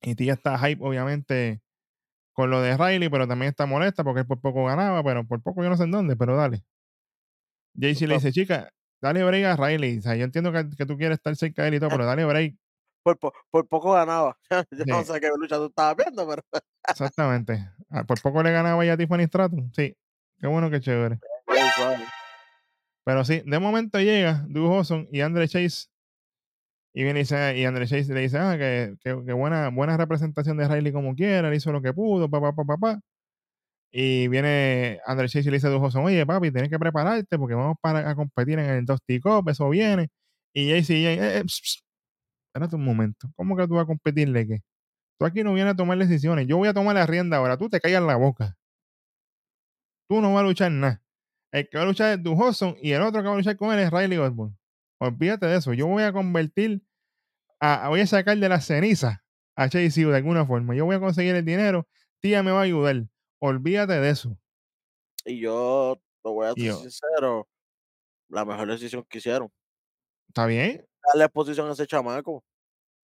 Y Tía está hype, obviamente, con lo de Riley, pero también está molesta porque él por poco ganaba, pero por poco yo no sé en dónde, pero dale. JC le dice, chica, dale break a Riley. O sea, yo entiendo que, que tú quieres estar cerca de él y todo, pero dale break. Por, po- por poco ganaba. Yo no Sí. sé qué lucha tú estabas viendo, pero Exactamente. Ah, Por poco le ganaba ya a Tiffany Stratton. Sí. Qué bueno, qué chévere. Pero sí, de momento llega Drew Hudson y Andre Chase. Y viene y, dice, y Andre Chase le dice, ah, que, que- que buena, buena representación de Riley como quiera, él hizo lo que pudo, papá, papá, papá. Y viene Andre Chase y le dice a Drew Hudson, oye, papi, tienes que prepararte porque vamos para a competir en el Dusty Cup, eso viene. Y JC, eh, eh, pss, pss, espérate un momento, ¿cómo que tú vas a competirle qué? Tú aquí no vienes a tomar decisiones, yo voy a tomar la rienda ahora, tú te callas la boca. Tú no vas a luchar nada. El que va a luchar es Hudson y el otro que va a luchar con él es Riley Osborne. Olvídate de eso. Yo voy a convertir, a, voy a sacar de la ceniza a Chase U de alguna forma. Yo voy a conseguir el dinero. Tía me va a ayudar. Olvídate de eso. Y yo, te voy a ser sincero, la mejor decisión que hicieron. ¿Está bien? Darle exposición a ese chamaco.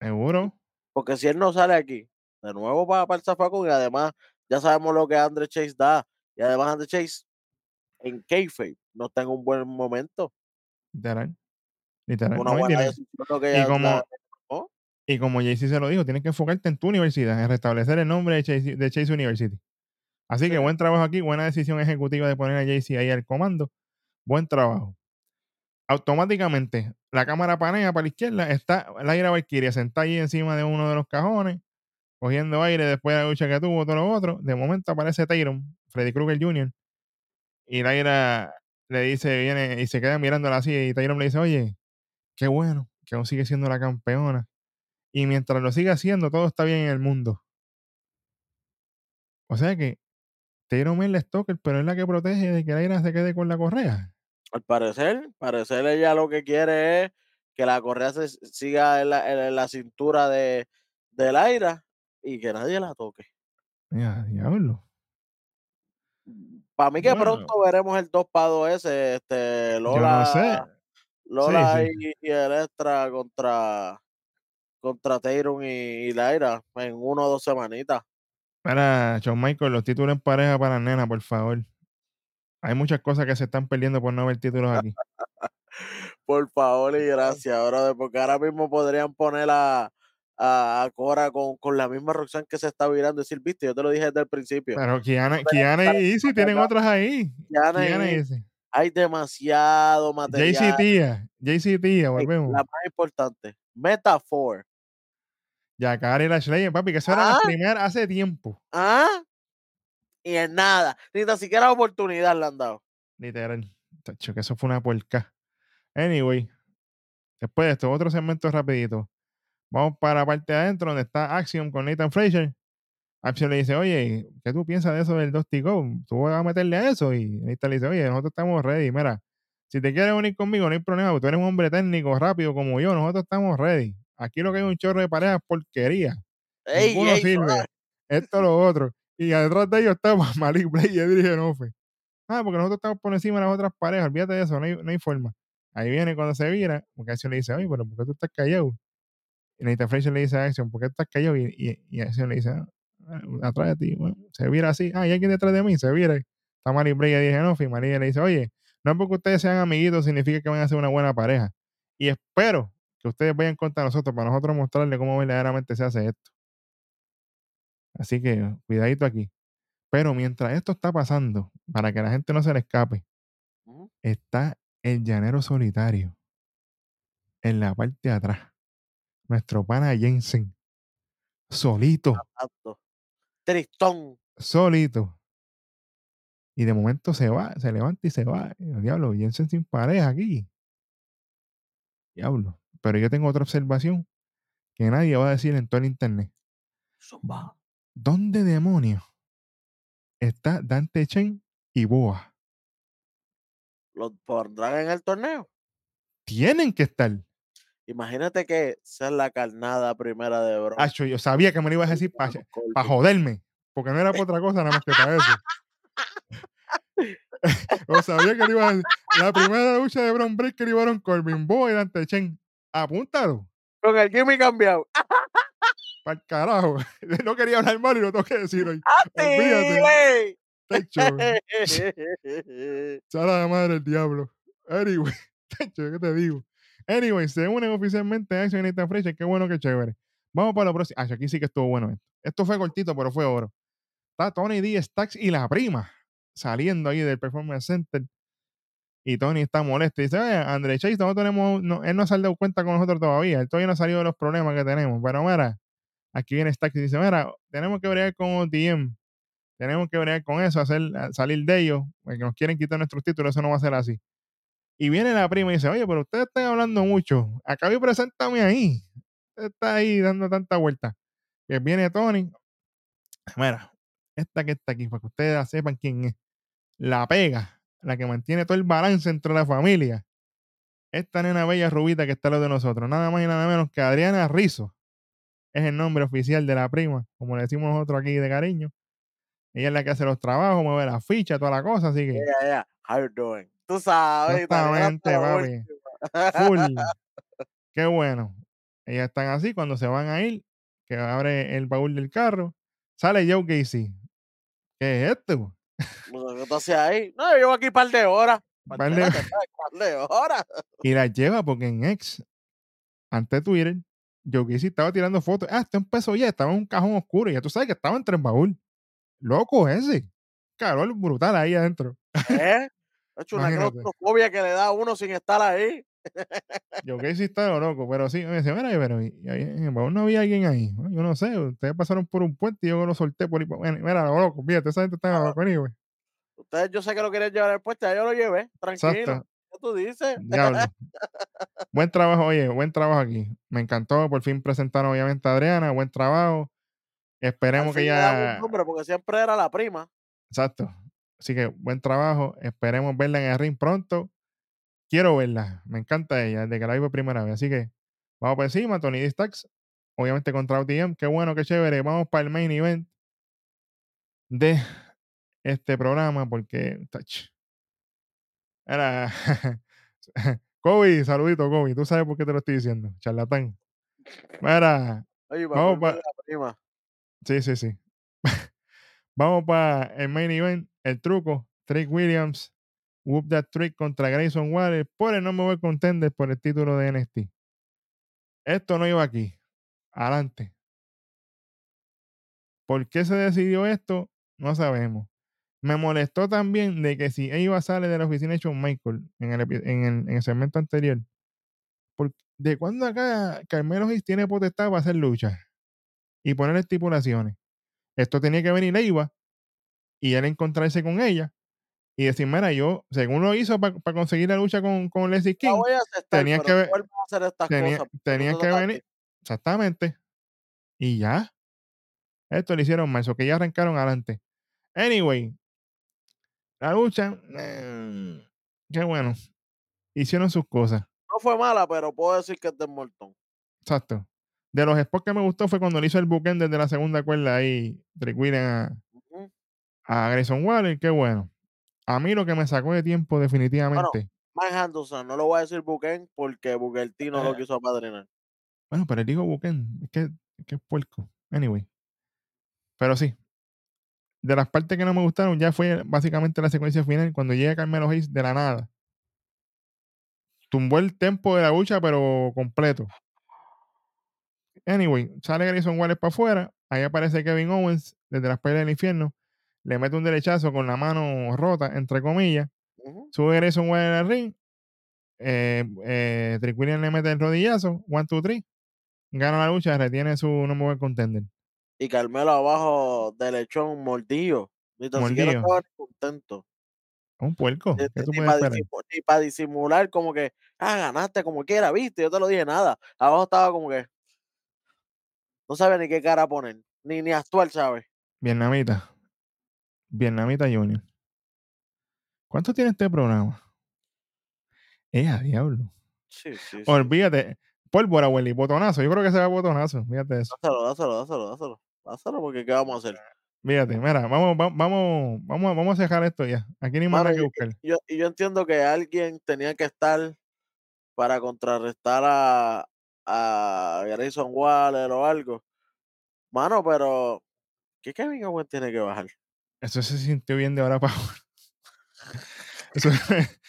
Seguro. Porque si él no sale aquí, de nuevo para, para el zafacón, y además ya sabemos lo que Andre Chase da. Y además Andre Chase en kayfabe no está en un buen momento. Literal. Literal. Una No, y, tiene- como- ¿no? y como Jay-Z se lo dijo, tienes que enfocarte en tu universidad, en restablecer el nombre de Chase, de Chase University. Así que buen trabajo aquí, buena decisión ejecutiva de poner a Jay-Z ahí al comando. Buen trabajo. Automáticamente, la cámara panea para la izquierda, está Laira Valkyria sentada ahí encima de uno de los cajones, cogiendo aire después de la lucha que tuvo, todo lo otro. De momento aparece Tyron, Freddy Krueger Jr., y Laira le dice, viene y se queda mirándola así, y Tyron le dice, oye, qué bueno que aún sigue siendo la campeona. Y mientras lo siga haciendo, todo está bien en el mundo. O sea que Tyron es la Stalker, pero es la que protege de que Laira se quede con la correa. Al parecer, parecer ella lo que quiere es que la correa se siga en la, en la cintura de, de Laira y que nadie la toque. Mira, diablo. Para mí que Bueno. pronto veremos el 2 para 2 ese, este, Yo Lola, no sé. Lola sí. Y, y Electra contra contra Tyron y, y Laira en uno o dos semanitas. Mira, Shawn Michael, los títulos en pareja para nena, por favor. Hay muchas cosas que se están perdiendo por no haber títulos aquí. Por favor y gracias, brother, porque ahora mismo podrían poner a, a, a Cora con, con la misma Roxanne que se está virando decir, viste, yo te lo dije desde el principio. Pero Kiana, Kiana y Easy tienen otras ahí. Kiana y Kiana y Izzy. Hay demasiado material. JC Tía, JC Tía, volvemos. La más importante, Metaphor. Yakari y la Slayer, papi, que eso era Ah. las primeras hace tiempo. ¿Ah? Y en nada, ni tan siquiera oportunidad le han dado. Literal. Tacho, que eso fue una puerca. Anyway, después de esto, otro segmento rapidito. Vamos para la parte de adentro donde está Axiom con Nathan Fraser. Axiom le dice, oye, ¿qué tú piensas de eso del Dusty Go? ¿Tú vas a meterle a eso? Y Nathan le dice, oye, nosotros estamos ready. Mira, si te quieres unir conmigo, no hay problema. porque Tú eres un hombre técnico, rápido como yo. Nosotros estamos ready. Aquí lo que hay es un chorro de parejas porquería. Ey, Ninguno ey, sirve. Esto, lo otro. Y detrás de ellos está Malik Blade y Edric Genofe. Ah, porque nosotros estamos por encima de las otras parejas. Olvídate de eso, no hay, no hay forma. Ahí viene cuando se vira, porque Action le dice, oye, pero ¿por qué tú estás callado? Y Nathan Fraser le dice a Action, ¿por qué estás callado? Y, y, y le dice, "Ah, ah, atrás de ti. Bueno, se vira así. Ah, ¿y alguien detrás de mí? Se vira. Está Malik Blade y Edric Genofe. Y María le dice, oye, no porque ustedes sean amiguitos, significa que van a ser una buena pareja. Y espero que ustedes vayan contra nosotros para nosotros mostrarles cómo verdaderamente se hace esto. Así que cuidadito aquí. Pero mientras esto está pasando, para que la gente no se le escape, está el llanero solitario en la parte de atrás. Nuestro pana Jensen. Solito. Tristón. solito. Y de momento se va, se levanta y se va. Diablo, Jensen sin pareja aquí. Diablo. Pero yo tengo otra observación que nadie va a decir en todo el internet. Zumba. ¿Dónde demonios está Dante Chen y Boa? Los pondrán en el torneo. Tienen que estar. Imagínate que es la carnada primera de. Acho, yo sabía que me lo ibas a decir para joderme. Porque no era por otra cosa, nada más que para eso. Yo sabía que lo ibas a decir. La primera lucha de Bron Breaker y Baron Corbin, Boa y Dante Chen. Apúntalo. Con el Jimmy cambiado. Para el carajo. No quería hablar mal y lo tengo que decir hoy. Olvídate. ¡Atile! Techo. Sala la madre del diablo. Anyway, techo, ¿qué te digo? Anyway, se unen oficialmente a Action y Nathan Fraser. Qué bueno, qué chévere. Vamos para lo próximo. Ah, aquí sí que estuvo bueno esto. Esto fue cortito, pero fue oro. Está Tony D. Stacks y la prima saliendo ahí del Performance Center. Y Tony está molesto. Y dice, oye, André Chase, nosotros tenemos, no, él no se ha dado cuenta con nosotros todavía. Él todavía no ha salido de los problemas que tenemos. Pero mira, aquí viene Stacks y dice, mira, tenemos que bregar con OTM. Tenemos que bregar con eso, hacer, salir de ellos, porque nos quieren quitar nuestros títulos, eso no va a ser así. Y viene la prima y dice, oye, pero ustedes están hablando mucho. Acá y preséntame ahí. Usted está ahí dando tanta vuelta. Que viene Tony. Mira, esta que está aquí, para que ustedes sepan quién es. La pega, la que mantiene todo el balance entre la familia. Esta nena bella rubita que está lo de nosotros. Nada más y nada menos que Adriana Rizzo. Es el nombre oficial de la prima, como le decimos nosotros aquí de cariño. Ella es la que hace los trabajos, mueve la ficha, toda la cosa, así que Yeah, yeah. How you doing? Tú sabes. Exactamente, papi. full. Qué bueno. Ellas están así cuando se van a ir, que abre el baúl del carro, sale Joe Casey. ¿Qué es esto? ¿Qué tú hacías ahí? No, yo llevo aquí un par de horas. Par Par de- de, par de horas. Y la lleva porque en ex, ante Twitter, Joe Casey estaba tirando fotos. Ah, esto empezó ya, estaba en un cajón oscuro. Y ya tú sabes que estaba entre el baúl. Loco ese. Calor brutal ahí adentro. ¿Eh? Ha hecho una claustrofobia que le da a uno sin estar ahí. Yo que sí estaba loco, pero sí, me decía, mira, pero y- y no había alguien ahí. "No, Yo no sé, ustedes pasaron por un puente y yo lo solté por ahí. Bueno, mira, loco, fíjate, esa gente estaba Ah. loco, anyway. Ustedes, yo sé que lo querían llevar al puesto, ya yo lo llevé, tranquilo. Exacto. ¿Qué tú dices? Buen trabajo, oye, buen trabajo aquí. Me encantó, por fin presentaron obviamente a Adriana, buen trabajo. Esperemos que ya... nombre, porque siempre era la prima. Exacto. Así que buen trabajo. Esperemos verla en el ring pronto. Quiero verla. Me encanta ella, desde que la vi por primera vez. Así que vamos por encima. Tony D. Stacks, obviamente contra OTM. Qué bueno, qué chévere. Vamos para el main event de este programa porque. Touch. Era. Kobe, saludito, Kobe. Tú sabes por qué te lo estoy diciendo. Charlatán. Mira, Oye, Vamos acuerdo pa- de la prima. sí, sí, sí. Vamos para el main event. El truco. Trick Williams. Whoop That Trick contra Grayson Waller por el me voy contender por el título de NXT. Esto no iba aquí. Adelante. ¿Por qué se decidió esto? No sabemos. Me molestó también de que si Eva sale de la oficina de Shawn Michael en el, en el, en el segmento anterior, ¿de cuándo acá Carmelo Hayes tiene potestad para hacer luchas y poner estipulaciones? Esto tenía que venir Eva y él encontrarse con ella y decir, mira, yo, según lo hizo para conseguir la lucha con, con Leslie King, voy a aceptar, tenía pero que ver- a tenía, tenía que venir, exactamente, y ya. Esto lo hicieron mal, eso que ya arrancaron adelante. Anyway, la lucha, eh, qué bueno. Hicieron sus cosas. No fue mala, pero puedo decir que es de Morton. Exacto. De los spots que me gustó fue cuando le hizo el bookend desde la segunda cuerda ahí, Trick Williams Ujú. a, a Grayson Waller, qué bueno. A mí lo que me sacó de tiempo definitivamente. Mike Anderson, no lo voy a decir Buken porque Booker T no lo Eh. quiso apadrinar. Bueno, pero digo bookend, es que, es que es puerco. Anyway. Pero sí. De las partes que no me gustaron ya fue básicamente la secuencia final cuando llega Carmelo Hayes de la nada. Tumbó el tempo de la lucha, pero completo. Anyway, sale Grayson Waller para afuera. Ahí aparece Kevin Owens desde las peleas del infierno. Le mete un derechazo con la mano rota, entre comillas. Ujú. Sube Grayson Waller al ring. Eh, eh, le mete el rodillazo. One, two, three. Gana la lucha, retiene su number contender. Y Carmelo abajo de lechón mordido. Ni tan siquiera Mordido. estaba ni contento. Un puerco. Ni, ¿Qué tú ni para disimular como que, ah, ganaste como quiera, viste, yo te lo dije nada. Abajo estaba como que no sabe ni qué cara poner, ni, ni actuar, ¿sabes? Vietnamita. Vietnamita Junior. ¿Cuánto tiene este programa? Eh, a diablo. Sí, sí, sí. Olvídate. Pólvora, Willy. Botonazo. Yo creo que se va botonazo. Fíjate eso. Dáselo, dáselo, dáselo, dáselo. Dáselo porque ¿qué vamos a hacer? Fíjate, mira, vamos, va- vamos, vamos, vamos a dejar esto ya. Aquí ni más que buscar. Yo, y yo entiendo que alguien tenía que estar para contrarrestar a, a Grayson Waller o algo. Mano, pero ¿qué Kevin Owens tiene que bajar? Eso se sintió bien de ahora para ahora. Eso,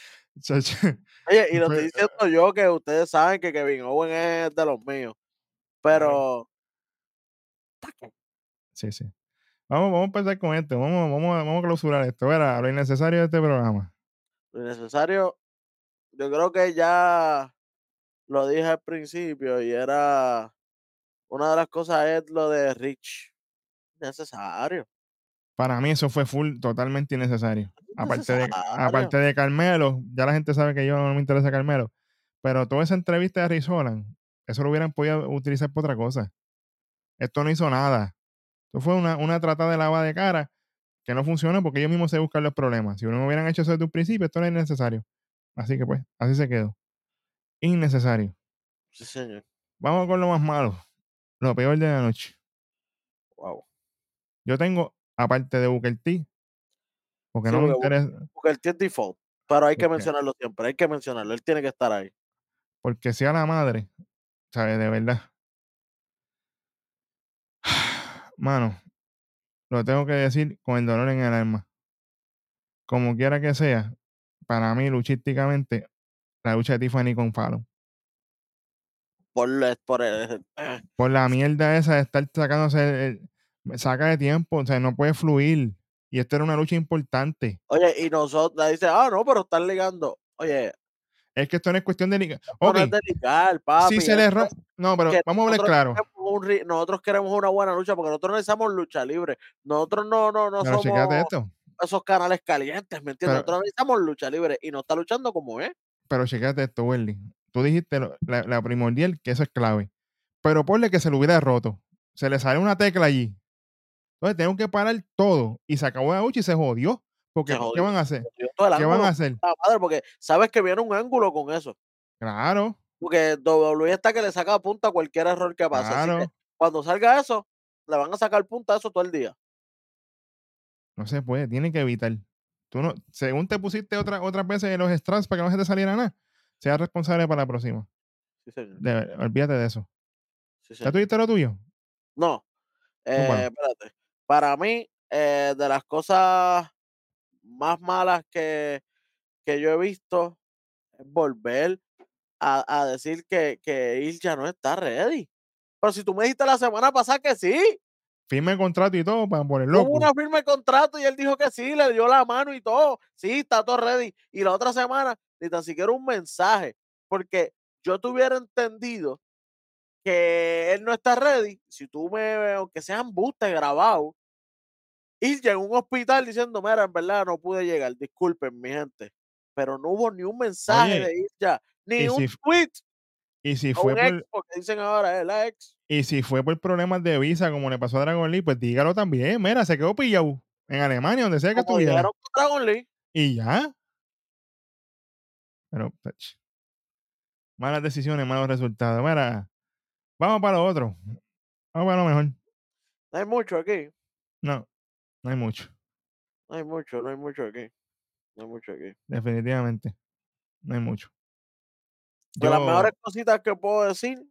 chacho, Oye, y lo estoy diciendo yo que ustedes saben que Kevin Owens es de los míos. Pero sí, sí. Vamos, vamos a empezar con esto. Vamos, vamos, vamos a clausurar esto. Verá, lo innecesario de este programa. lo necesario, yo creo que ya lo dije al principio y era una de las cosas es lo de Rich. Necesario. Para mí eso fue full, totalmente innecesario. Aparte de, aparte de Carmelo, ya la gente sabe que yo no me interesa Carmelo. Pero toda esa entrevista de Rick Holland, eso lo hubieran podido utilizar para otra cosa. Esto no hizo nada. Esto fue una, una tratada de lava de cara que no funciona porque ellos mismos se buscan los problemas. Si no hubieran hecho eso desde un principio, esto no es necesario. Así que pues, así se quedó. Innecesario. Sí, señor. Vamos con lo más malo. Lo peor de la noche. Wow. Yo tengo, aparte de Booker T, porque Sí, no me interesa, Porque él tiene default. Pero hay que mencionarlo siempre. Hay que mencionarlo. Él tiene que estar ahí. porque sea la madre, ¿sabes? De verdad. Mano, lo tengo que decir con el dolor en el alma. Como quiera que sea, para mí, luchísticamente, la lucha de Tiffany con Fallon. Por, por el- eh, Por la mierda esa de estar sacándose, el- el- saca de tiempo, o sea, no puede fluir. Y esta era una lucha importante. Oye, y nosotros dice, ah, no, pero están ligando. Oye, Es que esto no es cuestión de liga. Esto no es de ligar, papi. si se le rompe. No, pero vamos a hablar claro. queremos un ri- nosotros queremos una buena lucha porque nosotros necesitamos lucha libre. Nosotros no, no, no Pero somos esto. esos canales calientes, ¿me entiendes? Pero- nosotros necesitamos lucha libre y no está luchando como es. Pero checate esto, Welly. Tú dijiste lo- la, la primordial, que eso es clave. Pero ponle que se lo hubiera roto. Se le sale una tecla allí. Entonces tengo que parar todo. Y se acabó la lucha y se jodió. Porque Se ¿qué van a hacer? ¿Qué van a hacer? madre, porque sabes que viene un ángulo con eso. Claro, Porque WWE está que le saca punta a cualquier error que pase. Así que claro. cuando salga eso, le van a sacar punta a eso todo el día. No se puede, tiene que evitar. Tú no, según te pusiste otra, otras veces en los straps para que no se te saliera nada, sea responsable para la próxima. Sí, señor. De olvídate de eso. Sí, ¿Ya señor. tuviste lo tuyo? No. Eh, espérate. Para mí, eh, de las cosas más malas que, que yo he visto es volver a, a decir que, que Ilja no está ready. Pero si tú me dijiste la semana pasada que sí, Firme el contrato y todo para por el hubo una firma de contrato y él dijo que sí, le dio la mano y todo. Sí, está todo ready. Y la otra semana, ni tan siquiera un mensaje. Porque yo te hubiera entendido que él no está ready. Si tú me, aunque sean bustes grabados, Ilja en un hospital diciendo, mira, en verdad no pude llegar, disculpen mi gente. Pero no hubo ni un mensaje Oye, de Ilja, ni un si tweet, Y si fue ex, por, porque dicen ahora, es la ex. y si fue por problemas de visa, como le pasó a Dragon Lee, pues dígalo también. Mira, se quedó pillado en Alemania, donde sea que Como estuviera. dijeron con Dragon Lee. Y ya. Pero, pech. malas decisiones, malos resultados. Mira, vamos para lo otro. Vamos para lo mejor. No hay mucho aquí. No, no hay mucho. No hay mucho, no hay mucho aquí. No hay mucho aquí. Definitivamente. No hay mucho. De las mejores cositas que puedo decir.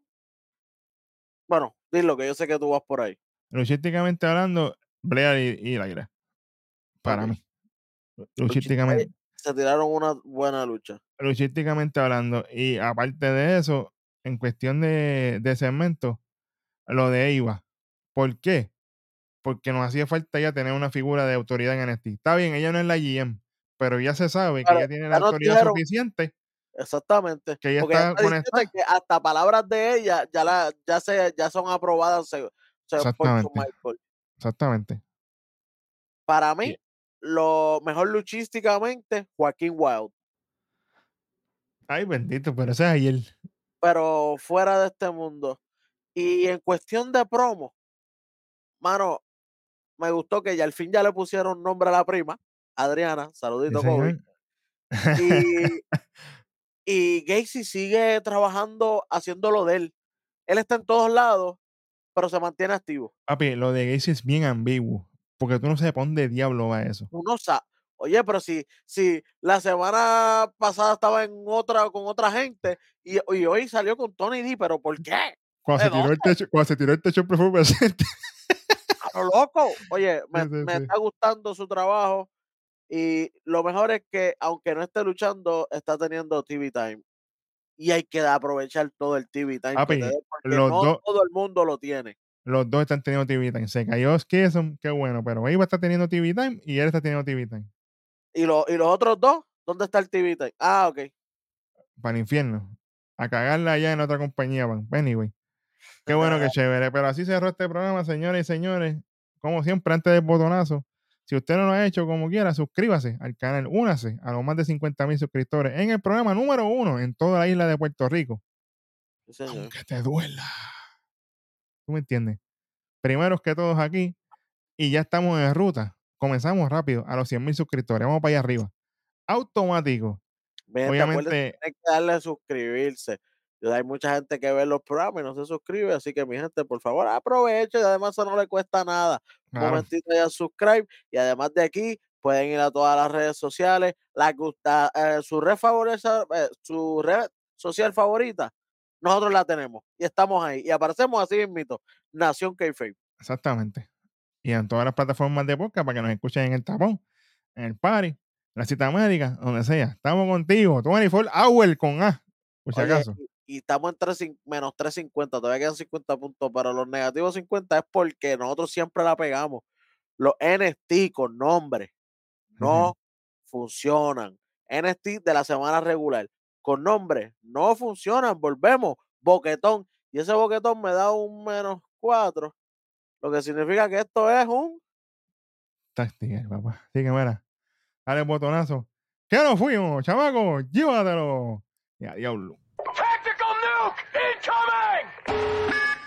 Bueno, dilo que yo sé que tú vas por ahí. luchísticamente hablando, Blair y, y Laira. Para Ok. mí. Luchísticamente, Se tiraron una buena lucha. luchísticamente hablando. Y aparte de eso, en cuestión de, de segmento, lo de Eva. ¿Por qué? Porque nos hacía falta ya tener una figura de autoridad en NXT. Está bien, ella no es la GM, pero ya se sabe que ella tiene la autoridad dijeron- suficiente. Exactamente. Que ella Porque está conectada. que hasta palabras de ella ya la, ya se, ya son aprobadas se- se- por Exactamente. Exactamente. Para mí, lo mejor luchísticamente, Joaquín Wild. Ay, bendito, pero ese es ayer. Pero fuera de este mundo. Y en cuestión de promo, mano, me gustó que ya al fin ya le pusieron nombre a la prima, Adriana, saludito, Kobe. Y, y Gacy sigue trabajando, haciendo lo de él. Él está en todos lados, pero se mantiene activo. Papi, lo de Gacy es bien ambiguo. Porque tú no sabes para dónde diablo va eso. Uno sabe. Oye, pero si, si la semana pasada estaba en otra con otra gente y, y hoy salió con Tony D, pero ¿por qué? Cuando se ¿De tiró el techo, cuando se tiró el techo Center. ¡A lo loco! Oye, me, Sí, sí, me está gustando su trabajo y lo mejor es que, aunque no esté luchando, está teniendo TV Time. Y hay que aprovechar todo el TV Time Papi, dé, porque no dos- todo el mundo lo tiene. Los dos están teniendo TV Time. Se cayó Skison, qué bueno. Pero Eva está teniendo TV Time y él está teniendo TV Time. ¿Y, lo- y los otros dos? ¿Dónde está el TV Time? Ah, ok. Para el infierno. A cagarla allá en otra compañía. van. Anyway. Qué bueno, qué chévere. Pero así cerró este programa, señores y señores. Como siempre, antes del botonazo. Si usted no lo ha hecho como quiera, suscríbase al canal. Únase a los más de 50 mil suscriptores en el programa número uno en toda la isla de Puerto Rico. Sí. Aunque te duela. ¿Tú me entiendes? Primeros que todos aquí. Y ya estamos en ruta. Comenzamos rápido a los 100 mil suscriptores. Vamos para allá arriba. Automático. Acuérdense Obviamente, que tienen que darle a suscribirse. Hay mucha gente que ve los programas y no se suscribe, así que mi gente, por favor, aproveche. Y además, eso no le cuesta nada. Un momentito ya subscribe. Y además de aquí, pueden ir a todas las redes sociales. La eh, su red favorita, eh, su red social favorita, nosotros la tenemos. Y estamos ahí. Y aparecemos así mismito. Nación K-Fape. exactamente. Y en todas las plataformas de podcast para que nos escuchen en el tapón, en el party, en la cita médica, donde sea. Estamos contigo. 24 Hour con A, por si Oye, acaso. Y, estamos en 3, menos 350, todavía quedan 50 puntos, pero los negativos 50 es porque nosotros siempre la pegamos. Los NST con nombre no funcionan. NST de la semana regular. con nombre no funcionan. Volvemos, boquetón. Y ese boquetón me da un menos 4, lo que significa que esto es un Táctica, papá. Así que mira, dale botonazo. Que nos fuimos, chamaco, llévatelo. Y a diablo. Thank you.